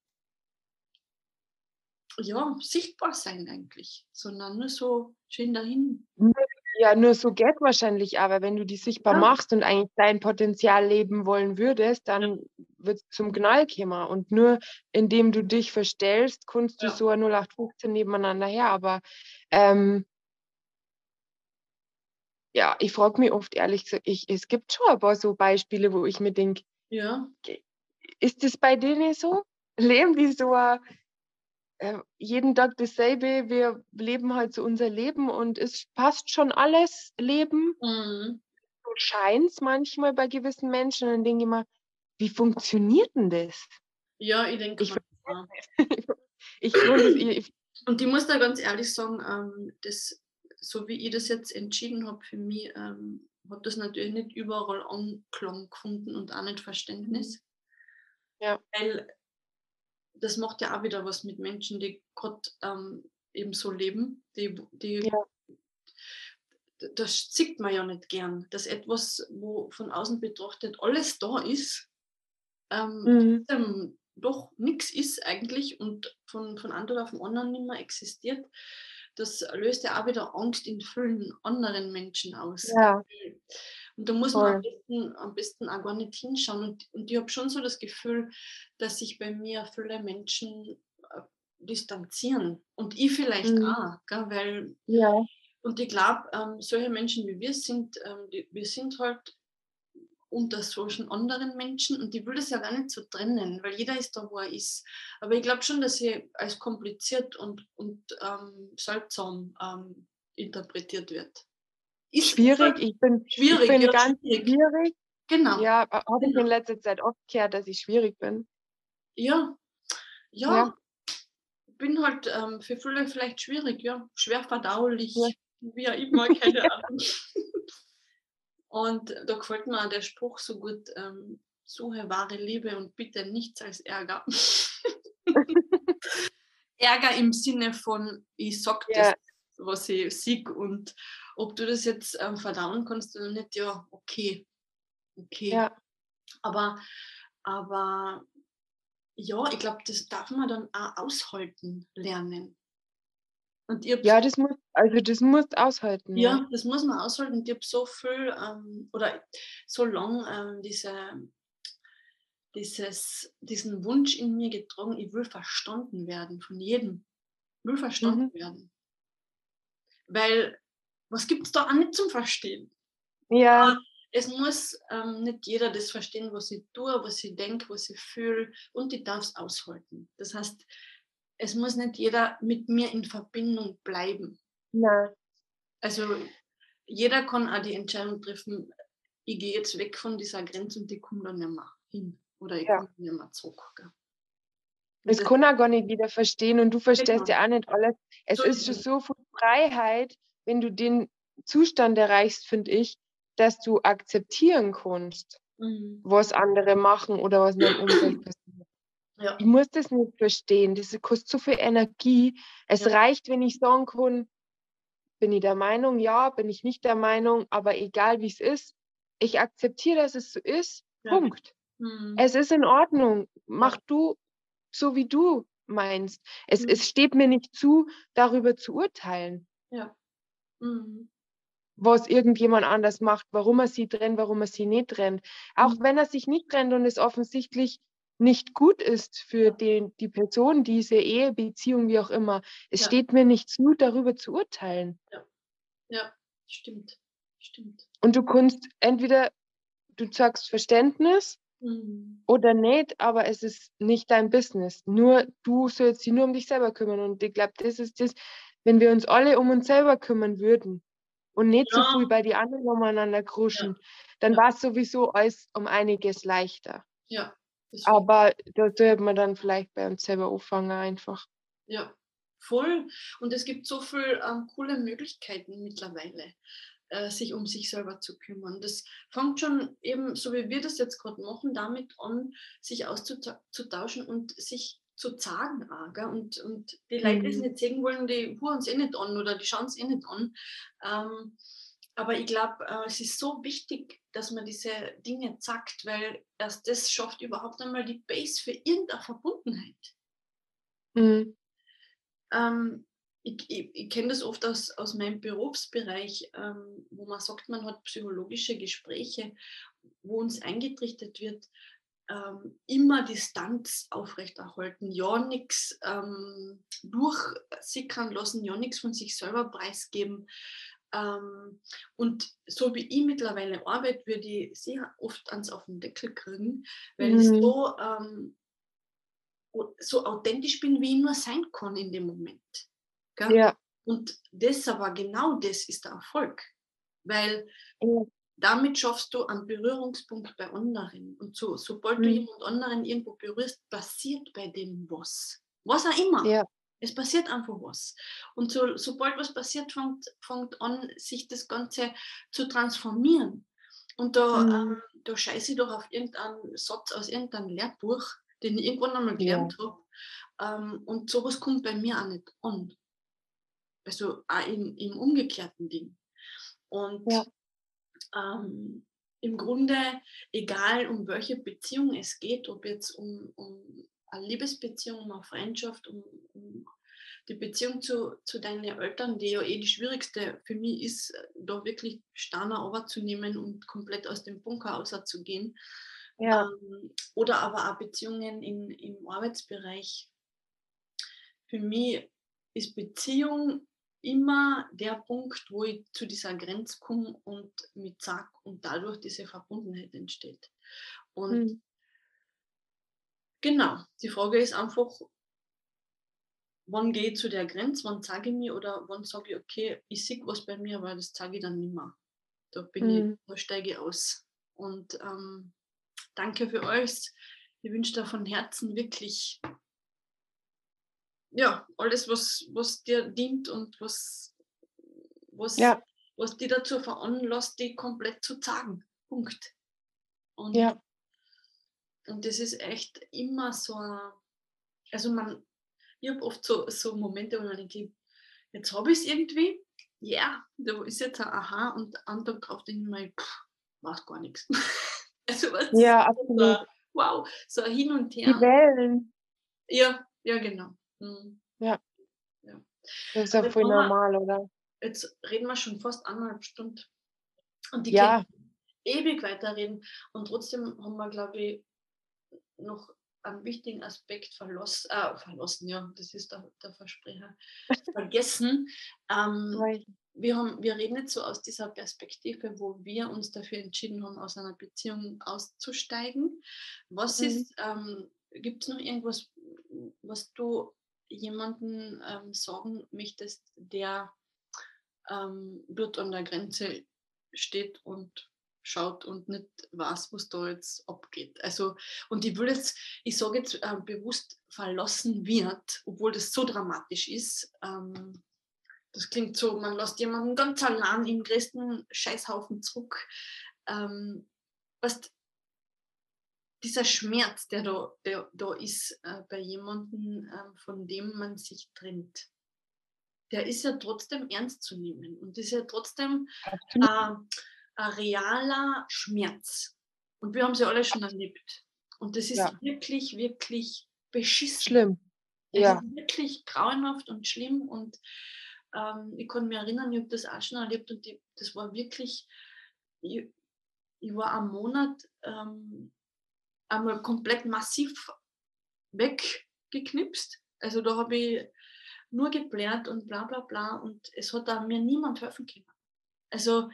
ja, sichtbar sein eigentlich, sondern nur so schön dahin. Ja, nur so geht wahrscheinlich, aber wenn du die sichtbar ja. machst und eigentlich dein Potenzial leben wollen würdest, dann wird es zum Knall kommen. Und nur indem du dich verstellst, kannst du ja. so 0815 nebeneinander her. Aber ähm, ja, ich frage mich oft ehrlich gesagt, ich, es gibt schon ein paar so Beispiele, wo ich mir denke, ja. ist das bei denen so? Leben die so ein jeden Tag dasselbe, wir leben halt so unser Leben und es passt schon alles Leben. Mhm. So scheint es manchmal bei gewissen Menschen. Und dann denke ich immer, wie funktioniert denn das? Ja, ich denke ich, mal, ich, ich, Und ich muss da ganz ehrlich sagen, ähm, das, so wie ich das jetzt entschieden habe für mich, ähm, hat das natürlich nicht überall Anklang gefunden und auch nicht Verständnis. Ja. Weil das macht ja auch wieder was mit Menschen, die gerade ähm, eben so leben. Die, die, ja. Das sieht man ja nicht gern, dass etwas, wo von außen betrachtet alles da ist, ähm, mhm. doch nichts ist eigentlich und von, von anderen auf den anderen nicht mehr existiert. Das löst ja auch wieder Angst in vielen anderen Menschen aus. Ja. Und da muss Voll. man am besten, am besten auch gar nicht hinschauen. Und, und ich habe schon so das Gefühl, dass sich bei mir viele Menschen äh, distanzieren. Und ich vielleicht mhm. auch, gell? weil ja. Und ich glaube, ähm, solche Menschen wie wir sind, ähm, die, wir sind halt unter solchen anderen Menschen und ich will das ja gar nicht so trennen, weil jeder ist da, wo er ist. Aber ich glaube schon, dass sie als kompliziert und, und ähm, seltsam ähm, interpretiert wird. Ist schwierig, ich bin, schwierig, ich bin ja, ganz schwierig. schwierig. Genau. Ja, habe ich in genau. letzter Zeit oft gehört, dass ich schwierig bin. Ja, ja. ja. Bin halt ähm, für viele vielleicht schwierig, ja. Schwer verdaulich, ja. wie auch immer, keine Ahnung. Und da gefällt mir auch der Spruch so gut, ähm, suche wahre Liebe und bitte nichts als Ärger. Ärger im Sinne von, ich sag das, was ich sehe und ob du das jetzt ähm, verdauen kannst oder nicht, ja, okay. Okay. Ja. Aber, aber ja, ich glaube, das darf man dann auch aushalten lernen. Und ich ja, das muss, also das muss aushalten. Ja, ja, das muss man aushalten. Ich habe so viel ähm, oder so lang ähm, diese, dieses, diesen Wunsch in mir getragen, ich will verstanden werden von jedem. Ich will verstanden mhm. werden. Weil was gibt es da auch nicht zum Verstehen? Ja. Aber es muss ähm, nicht jeder das verstehen, was ich tue, was ich denke, was ich fühle und ich darf es aushalten. Das heißt, es muss nicht jeder mit mir in Verbindung bleiben. Nein. Also jeder kann auch die Entscheidung treffen, ich gehe jetzt weg von dieser Grenze und ich komme dann nicht mehr hin. Oder ich ja. komme nicht mehr zurück. Gell? Das kann auch gar nicht jeder verstehen und du verstehst genau. ja auch nicht alles. Es so ist schon so viel Freiheit, wenn du den Zustand erreichst, finde ich, dass du akzeptieren kannst, mhm. was andere machen oder was in deinem Umfeld passiert. Ja. Ich muss das nicht verstehen. Das kostet so viel Energie. Es ja. reicht, wenn ich sagen kann, bin ich der Meinung, ja, bin ich nicht der Meinung, aber egal wie es ist, ich akzeptiere, dass es so ist. Ja. Punkt. Mhm. Es ist in Ordnung. Mach du so, wie du meinst. Es, mhm. es steht mir nicht zu, darüber zu urteilen. Ja. Mhm. Was irgendjemand anders macht, warum er sie trennt, warum er sie nicht trennt. Auch mhm. wenn er sich nicht trennt und es offensichtlich nicht gut ist für den, die Person, diese Ehe, Beziehung, wie auch immer. Es ja. steht mir nicht zu, darüber zu urteilen. Ja, ja stimmt. stimmt. Und du kannst entweder, du zeigst Verständnis mhm. oder nicht, aber es ist nicht dein Business. Nur du sollst dich nur um dich selber kümmern. Und ich glaube, das ist das, wenn wir uns alle um uns selber kümmern würden und nicht ja. so viel bei die anderen umeinander kruschen, ja. dann war es sowieso alles um einiges leichter. Ja. Aber da sollte man dann vielleicht bei uns selber anfangen einfach. Ja, voll. Und es gibt so viele ähm, coole Möglichkeiten mittlerweile, äh, sich um sich selber zu kümmern. Das fängt schon eben, so wie wir das jetzt gerade machen, damit an, sich auszutauschen und sich zu sagen auch, gell? Und, und die Leute, die es nicht sehen wollen, die hören es eh nicht an oder die schauen es eh nicht an. Ähm, aber ich glaube, äh, es ist so wichtig, dass man diese Dinge zackt, weil erst das schafft überhaupt einmal die Base für irgendeine Verbundenheit. Mhm. Ähm, ich, ich, ich kenne das oft aus, aus meinem Berufsbereich, ähm, wo man sagt, man hat psychologische Gespräche, wo uns eingetrichtert wird, ähm, immer Distanz aufrechterhalten, ja nichts ähm, durchsickern lassen, ja nichts von sich selber preisgeben. Ähm, und so wie ich mittlerweile arbeite, würde ich sehr oft ans auf den Deckel kriegen, weil mhm. ich so, ähm, so authentisch bin, wie ich nur sein kann in dem Moment. Gell? Ja. Und das aber genau das ist der Erfolg, weil ja. Damit schaffst du einen Berührungspunkt bei anderen. Und so, sobald mhm. du jemand anderen irgendwo berührst, passiert bei dem was. Was auch immer. Ja. Es passiert einfach was. Und so, sobald was passiert, fängt, fängt an, sich das Ganze zu transformieren. Und da, mhm. ähm, da scheiße ich doch auf irgendeinen Satz aus irgendeinem Lehrbuch, den ich irgendwann einmal gelernt ja. habe. Ähm, und sowas kommt bei mir auch nicht an. Also auch im, im umgekehrten Ding. Und ja. Ähm, im Grunde, egal um welche Beziehung es geht, ob jetzt um, um eine Liebesbeziehung, um eine Freundschaft, um, um die Beziehung zu, zu deinen Eltern, die ja eh die schwierigste für mich ist, da wirklich Steiner zu nehmen und komplett aus dem Bunker rauszugehen. Ja. Ähm, oder aber auch Beziehungen in, im Arbeitsbereich. Für mich ist Beziehung immer der Punkt, wo ich zu dieser Grenze komme und mit sag und dadurch diese Verbundenheit entsteht. Und mhm. genau, die Frage ist einfach, wann gehe ich zu der Grenze, wann sage ich mir oder wann sage ich, okay, ich sehe was bei mir, aber das sage ich dann nicht mehr. Da bin mhm. ich, da steige ich aus. Und ähm, danke für alles. Ich wünsche dir von Herzen wirklich ja, alles, was, was dir dient und was, was, ja. was dir dazu veranlasst, die komplett zu sagen. Punkt. Und, ja. und das ist echt immer so, also man, ich habe oft so, so Momente, wo man denkt, jetzt habe ich es irgendwie, ja, yeah, da ist jetzt ein Aha und Tag drauf denke ich mir, pff, war gar nichts. also was ja, absolut. So, wow, so hin und her. Die Wellen. Ja, ja, genau. Mhm. Ja. ja. Das ist ja voll normal, oder? Jetzt reden wir schon fast eineinhalb Stunden. Und die ja. können ewig weiterreden. Und trotzdem haben wir, glaube ich, noch einen wichtigen Aspekt verlost, äh, verlassen, ja, das ist der, der Versprecher, vergessen. Ähm, wir, haben, wir reden jetzt so aus dieser Perspektive, wo wir uns dafür entschieden haben, aus einer Beziehung auszusteigen. Was mhm. ist, ähm, gibt es noch irgendwas, was du jemanden ähm, sagen möchtest, der ähm, dort an der Grenze steht und schaut und nicht weiß, was da jetzt abgeht. Also, und ich will jetzt, ich sage jetzt äh, bewusst verlassen wird, obwohl das so dramatisch ist. Ähm, das klingt so, man lässt jemanden ganz allein im größten Scheißhaufen zurück. Ähm, was, dieser Schmerz, der da, der, da ist äh, bei jemandem, äh, von dem man sich trennt, der ist ja trotzdem ernst zu nehmen und ist ja trotzdem äh, ein realer Schmerz. Und wir haben sie alle schon erlebt. Und das ist ja. wirklich, wirklich beschissen. Schlimm. Es ja. ist wirklich grauenhaft und schlimm. Und ähm, ich kann mich erinnern, ich habe das auch schon erlebt und die, das war wirklich, ich, ich war am Monat ähm, einmal komplett massiv weggeknipst. Also da habe ich nur geblärt und bla bla bla und es hat da mir niemand helfen können. Also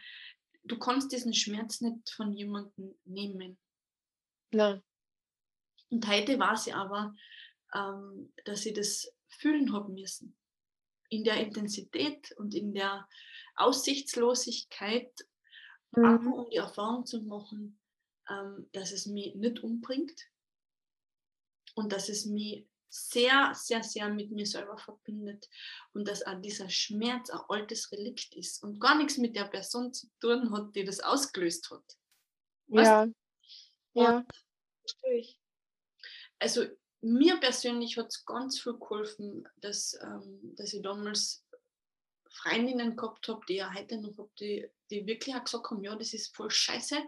du kannst diesen Schmerz nicht von jemandem nehmen. Nein. Und heute weiß ich aber, ähm, dass ich das fühlen habe müssen. In der Intensität und in der Aussichtslosigkeit, mhm. um die Erfahrung zu machen, ähm, dass es mich nicht umbringt und dass es mich sehr, sehr, sehr mit mir selber verbindet und dass auch dieser Schmerz ein altes Relikt ist und gar nichts mit der Person zu tun hat, die das ausgelöst hat. Ja, ja, verstehe ich. Also mir persönlich hat es ganz viel geholfen, dass, ähm, dass ich damals Freundinnen gehabt habe, die ja heute noch habe, die, die wirklich auch gesagt haben, ja, das ist voll scheiße.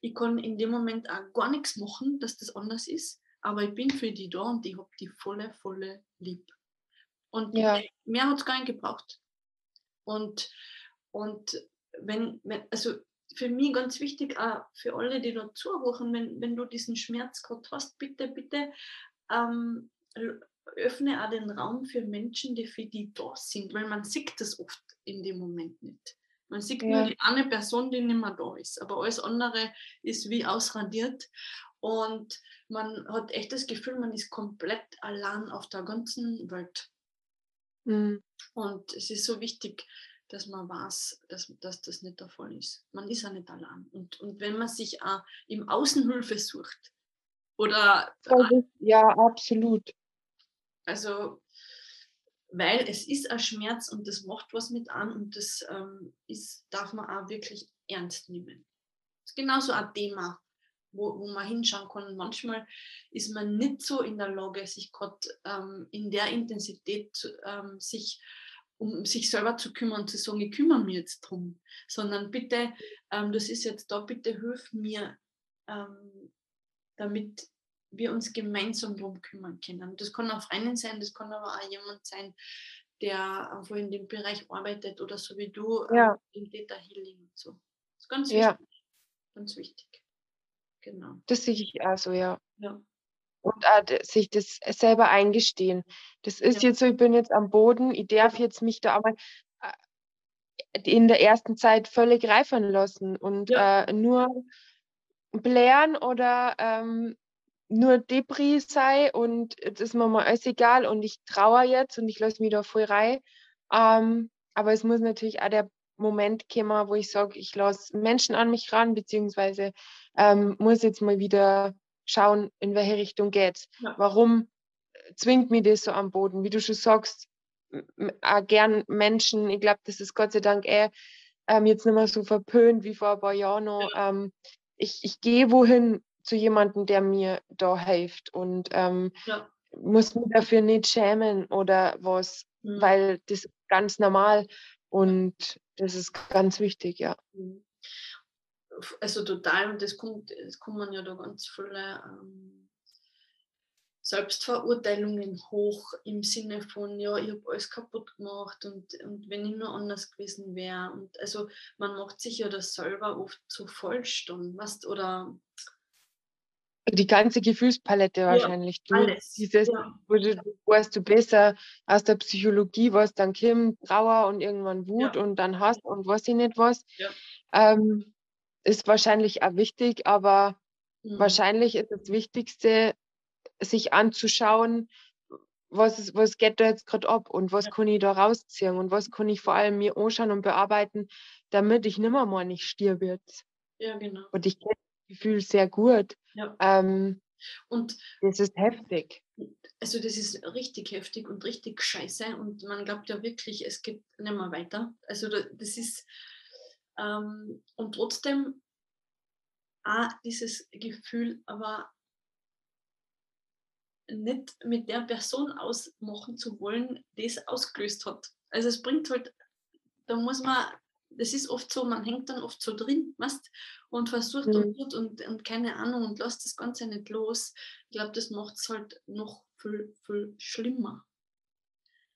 Ich kann in dem Moment auch gar nichts machen, dass das anders ist, aber ich bin für die da und ich habe die volle, volle lieb. Und ja. mehr hat es gar nicht gebraucht. Und, und wenn, wenn, also für mich ganz wichtig, auch für alle, die da zuhören, wenn, wenn du diesen Schmerz gerade hast, bitte, bitte ähm, öffne auch den Raum für Menschen, die für die da sind, weil man sieht das oft in dem Moment nicht. Man sieht ja. nur die eine Person, die nicht mehr da ist, aber alles andere ist wie ausradiert und man hat echt das Gefühl, man ist komplett allein auf der ganzen Welt. Mhm. Und es ist so wichtig, dass man weiß, dass, dass das nicht der Fall ist. Man ist ja nicht allein. Und, und wenn man sich auch im Außenhilfe sucht oder. Ja, absolut. Also, weil es ist ein Schmerz und das macht was mit an und das ähm, ist, darf man auch wirklich ernst nehmen. Das ist genauso ein Thema, wo, wo man hinschauen kann. manchmal ist man nicht so in der Lage, sich gerade ähm, in der Intensität ähm, sich um sich selber zu kümmern zu sagen, ich kümmere mich jetzt drum, sondern bitte, ähm, das ist jetzt da, bitte hilf mir, ähm, damit wir uns gemeinsam darum kümmern können. Das kann auch Freundin sein, das kann aber auch jemand sein, der einfach in dem Bereich arbeitet oder so wie du ähm, ja. im Data Healing und so. Das ist ganz wichtig. Ja. Ganz wichtig. Genau. Das sehe ich also, ja. ja. Und auch sich das selber eingestehen. Das ist ja. jetzt so, ich bin jetzt am Boden, ich darf jetzt mich da einmal in der ersten Zeit völlig reifen lassen und äh, nur blären oder ähm, nur Debris sei und jetzt ist mir mal alles egal und ich trauere jetzt und ich lasse mich da voll rein. Ähm, aber es muss natürlich auch der Moment kommen, wo ich sage, ich lasse Menschen an mich ran, beziehungsweise ähm, muss jetzt mal wieder schauen, in welche Richtung geht ja. Warum zwingt mich das so am Boden? Wie du schon sagst, gern Menschen, ich glaube, das ist Gott sei Dank eh ähm, jetzt nicht mehr so verpönt wie vor ein paar Jahren noch. Ja. Ähm, ich, ich gehe wohin zu jemandem, der mir da hilft und ähm, ja. muss mich dafür nicht schämen oder was, mhm. weil das ist ganz normal und das ist ganz wichtig, ja. Mhm. Also total, und das kommt, es kommen ja da ganz viele ähm, Selbstverurteilungen hoch im Sinne von, ja, ich habe alles kaputt gemacht und, und wenn ich nur anders gewesen wäre. Und also man macht sich ja das selber oft so falsch dann, weißt, oder die ganze Gefühlspalette ja, wahrscheinlich. Du, alles. Dieses, ja. wo du, weißt du besser aus der Psychologie, was dann kommt, Trauer und irgendwann Wut ja. und dann Hass und was ich nicht was. Ähm, ist wahrscheinlich auch wichtig, aber mhm. wahrscheinlich ist das Wichtigste, sich anzuschauen, was, ist, was geht da jetzt gerade ab und was kann ich da rausziehen und was kann ich vor allem mir anschauen und bearbeiten, damit ich nimmer mal nicht stirbe Ja, genau. Und ich kenne Gefühl sehr gut. Ja. Ähm, und das ist heftig. Also das ist richtig heftig und richtig scheiße und man glaubt ja wirklich, es geht nicht mehr weiter. Also das ist ähm, und trotzdem auch dieses Gefühl, aber nicht mit der Person ausmachen zu wollen, die es ausgelöst hat. Also es bringt halt, da muss man das ist oft so, man hängt dann oft so drin, weißt, und versucht mhm. und, und, und keine Ahnung und lässt das Ganze nicht los. Ich glaube, das macht es halt noch viel, viel schlimmer.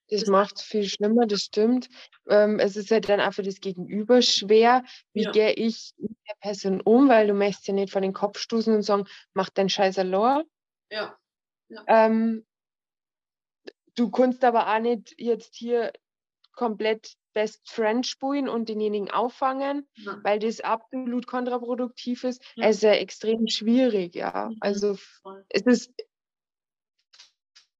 Das, das macht es viel schlimmer, das stimmt. Ähm, es ist halt dann auch für das Gegenüber schwer. Wie ja. gehe ich mit der Person um, weil du möchtest ja nicht vor den Kopf stoßen und sagen, mach deinen Scheiß allein. Ja. ja. Ähm, du kannst aber auch nicht jetzt hier komplett Best Friend spielen und denjenigen auffangen, ja. weil das absolut kontraproduktiv ist. Ja. Es ist ja extrem schwierig, ja. Mhm. Also es ist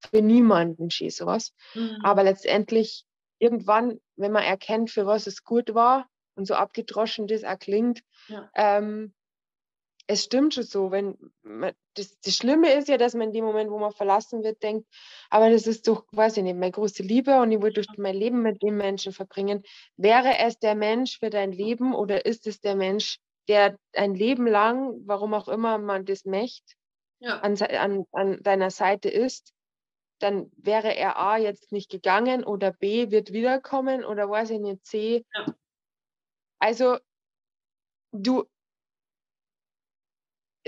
für niemanden schön sowas. Mhm. Aber letztendlich irgendwann, wenn man erkennt, für was es gut war und so abgedroschen das auch klingt, ja. ähm, es stimmt schon so, wenn man, das, das Schlimme ist ja, dass man in dem Moment, wo man verlassen wird, denkt, aber das ist doch, weiß ich nicht, meine große Liebe und ich durch mein Leben mit dem Menschen verbringen. Wäre es der Mensch für dein Leben oder ist es der Mensch, der ein Leben lang, warum auch immer man das möchte, ja. an, an, an deiner Seite ist, dann wäre er A jetzt nicht gegangen oder B wird wiederkommen oder weiß ich nicht, C. Ja. Also du,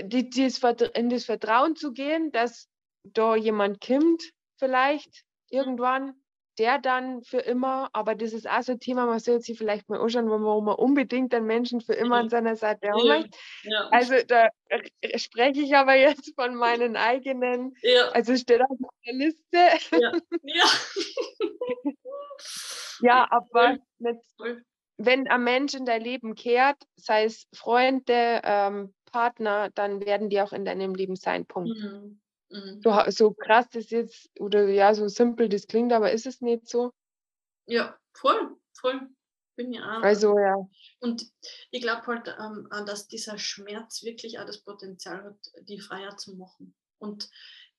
die, dieses, in das Vertrauen zu gehen, dass da jemand kommt, vielleicht irgendwann, der dann für immer, aber das ist auch so ein Thema, man sollte sich vielleicht mal anschauen, wo man unbedingt einen Menschen für immer an seiner Seite haben ja. Also da spreche ich aber jetzt von meinen eigenen, ja. also steht auf meiner Liste. Ja, ja. ja aber nicht, wenn ein Mensch in dein Leben kehrt, sei es Freunde, ähm, Partner, dann werden die auch in deinem Leben sein. Punkt. Mhm. Mhm. So, so krass das jetzt, oder ja, so simpel das klingt, aber ist es nicht so? Ja, voll, voll. Bin ja auch. Also, ja. Und ich glaube halt, ähm, dass dieser Schmerz wirklich auch das Potenzial hat, die freier zu machen. Und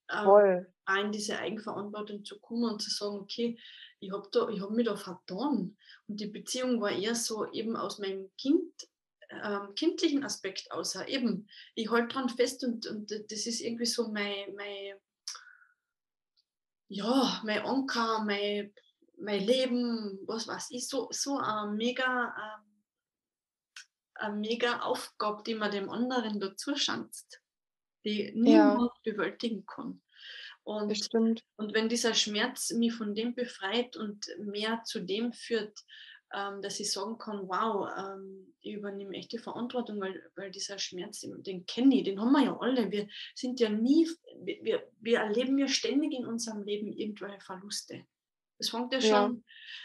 ähm, auch in diese Eigenverantwortung zu kommen und zu sagen, okay, ich habe hab mich da vertan. Und die Beziehung war eher so eben aus meinem Kind ähm, kindlichen Aspekt außer eben, ich halte dran fest und, und das ist irgendwie so mein, mein, ja, mein Anker, mein, mein Leben, was weiß ich, so, so eine mega, ähm, eine mega Aufgabe, die man dem anderen dazu schanzt, die niemand ja. bewältigen kann. Und, und wenn dieser Schmerz mich von dem befreit und mehr zu dem führt, ähm, dass ich sagen kann, wow, ähm, ich übernehme echt die Verantwortung, weil, weil dieser Schmerz, den kenne ich, den haben wir ja alle. Wir sind ja nie, wir, wir erleben ja ständig in unserem Leben irgendwelche Verluste. Es fängt ja schon, ja.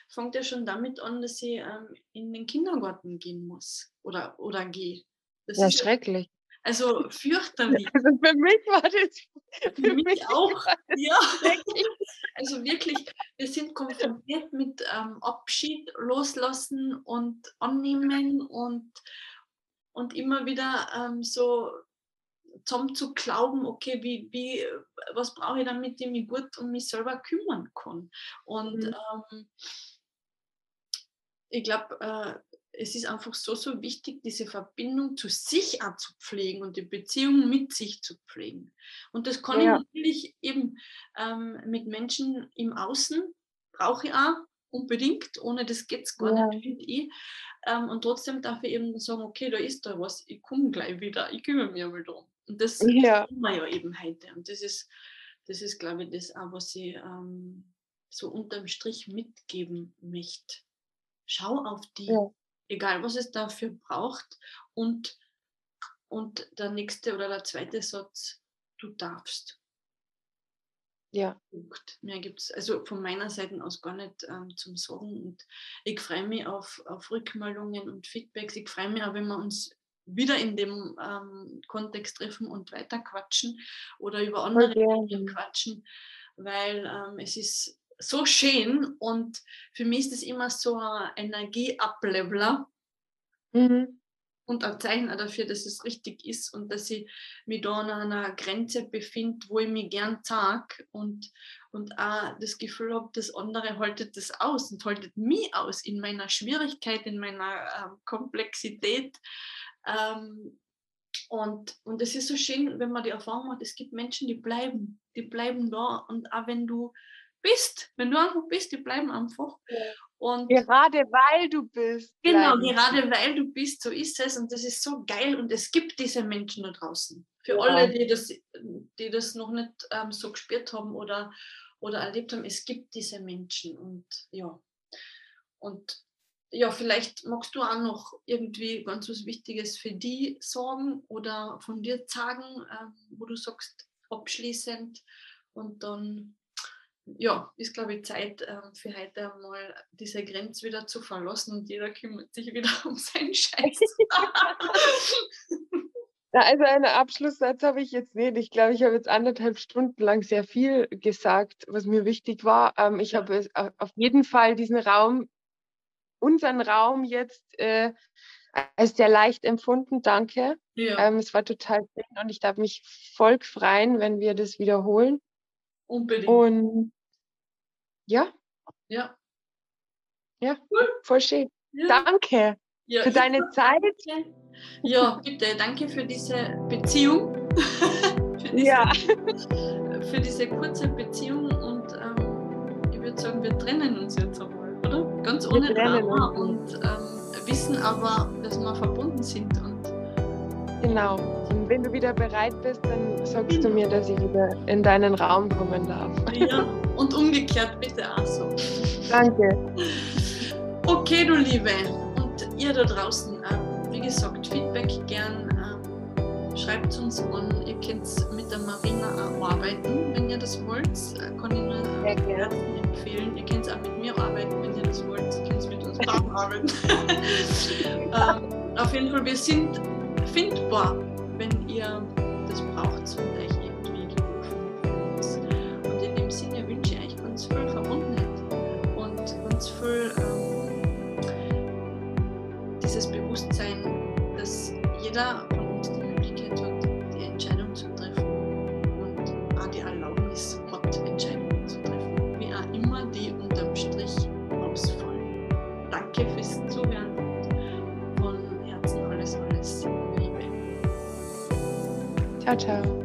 fängt ja schon damit an, dass ich ähm, in den Kindergarten gehen muss oder, oder gehe. Das ja, ist schrecklich. Also fürchterlich. Also für mich war das. Für, für mich, mich auch. Ja. Also wirklich, wir sind konfrontiert mit ähm, Abschied, Loslassen und Annehmen und, und immer wieder ähm, so zusammen zu glauben, okay, wie, wie, was brauche ich damit, ich mich gut um mich selber kümmern kann. Und mhm. ähm, ich glaube, äh, es ist einfach so, so wichtig, diese Verbindung zu sich auch zu pflegen und die Beziehung mit sich zu pflegen. Und das kann ja. ich natürlich eben ähm, mit Menschen im Außen, brauche ich auch unbedingt, ohne das geht es gar ja. nicht, finde ich. Ähm, und trotzdem darf ich eben sagen, okay, da ist da was, ich komme gleich wieder, ich kümmere mich mal darum. Und das ja. tun wir ja eben heute. Und das ist, das ist glaube ich, das auch, was ich ähm, so unterm Strich mitgeben möchte. Schau auf die, ja. Egal was es dafür braucht. Und, und der nächste oder der zweite Satz, du darfst. Ja. Punkt. Mehr gibt es also von meiner Seite aus gar nicht ähm, zum Sagen. Und ich freue mich auf, auf Rückmeldungen und Feedbacks. Ich freue mich auch, wenn wir uns wieder in dem ähm, Kontext treffen und weiter quatschen oder über andere Dinge quatschen, weil ähm, es ist so schön und für mich ist es immer so ein Energieableveler mhm. und ein Zeichen dafür, dass es richtig ist und dass ich mich da an einer Grenze befinde, wo ich mich gern sage und, und auch das Gefühl habe, das andere haltet das aus und haltet mich aus in meiner Schwierigkeit, in meiner ähm, Komplexität ähm, und, und es ist so schön, wenn man die Erfahrung macht, es gibt Menschen, die bleiben, die bleiben da und auch wenn du bist, wenn du einfach bist, die bleiben einfach. Und gerade weil du bist. Genau, gerade weil du bist, so ist es und das ist so geil und es gibt diese Menschen da draußen. Für ja. alle, die das, die das noch nicht ähm, so gespürt haben oder, oder erlebt haben, es gibt diese Menschen und ja. Und ja, vielleicht magst du auch noch irgendwie ganz was Wichtiges für die sagen oder von dir sagen, äh, wo du sagst, abschließend. Und dann, ja, ist, glaube ich, Zeit äh, für heute mal diese Grenze wieder zu verlassen und jeder kümmert sich wieder um seinen Scheiß. Ja, also einen Abschlusssatz habe ich jetzt nicht. Ich glaube, ich habe jetzt anderthalb Stunden lang sehr viel gesagt, was mir wichtig war. Ähm, ich habe auf jeden Fall diesen Raum unseren Raum jetzt äh, als sehr leicht empfunden. Danke. Ja. Ähm, es war total schön und ich darf mich voll freuen, wenn wir das wiederholen. Unbedingt. Und ja. Ja. Ja, cool. voll schön. Ja. Danke ja, für deine Zeit. Danke. Ja, bitte, danke für diese Beziehung. für, diese, ja. für diese kurze Beziehung und ähm, ich würde sagen, wir trennen uns jetzt aber oder? Ganz ohne Drama und ähm, wissen aber, dass wir verbunden sind. Und genau. Und wenn du wieder bereit bist, dann sagst du mir, dass ich wieder in deinen Raum kommen darf. Ja, und umgekehrt bitte auch so. Danke. Okay, du Liebe. Und ihr da draußen, äh, wie gesagt, Feedback gern. Äh, schreibt uns an. Ihr könnt mit der Marina auch arbeiten, wenn ihr das wollt. Äh, kann ich nur äh, empfehlen. Ihr könnt auch mit mir arbeiten, wenn ihr das wollt. Ihr könnt mit uns beiden arbeiten. ähm, auf jeden Fall, wir sind findbar, wenn ihr das braucht und euch irgendwie gerufen ist. Und in dem Sinne wünsche ich euch ganz viel Verbundenheit und ganz viel ähm, dieses Bewusstsein, dass jeder Ciao, ciao.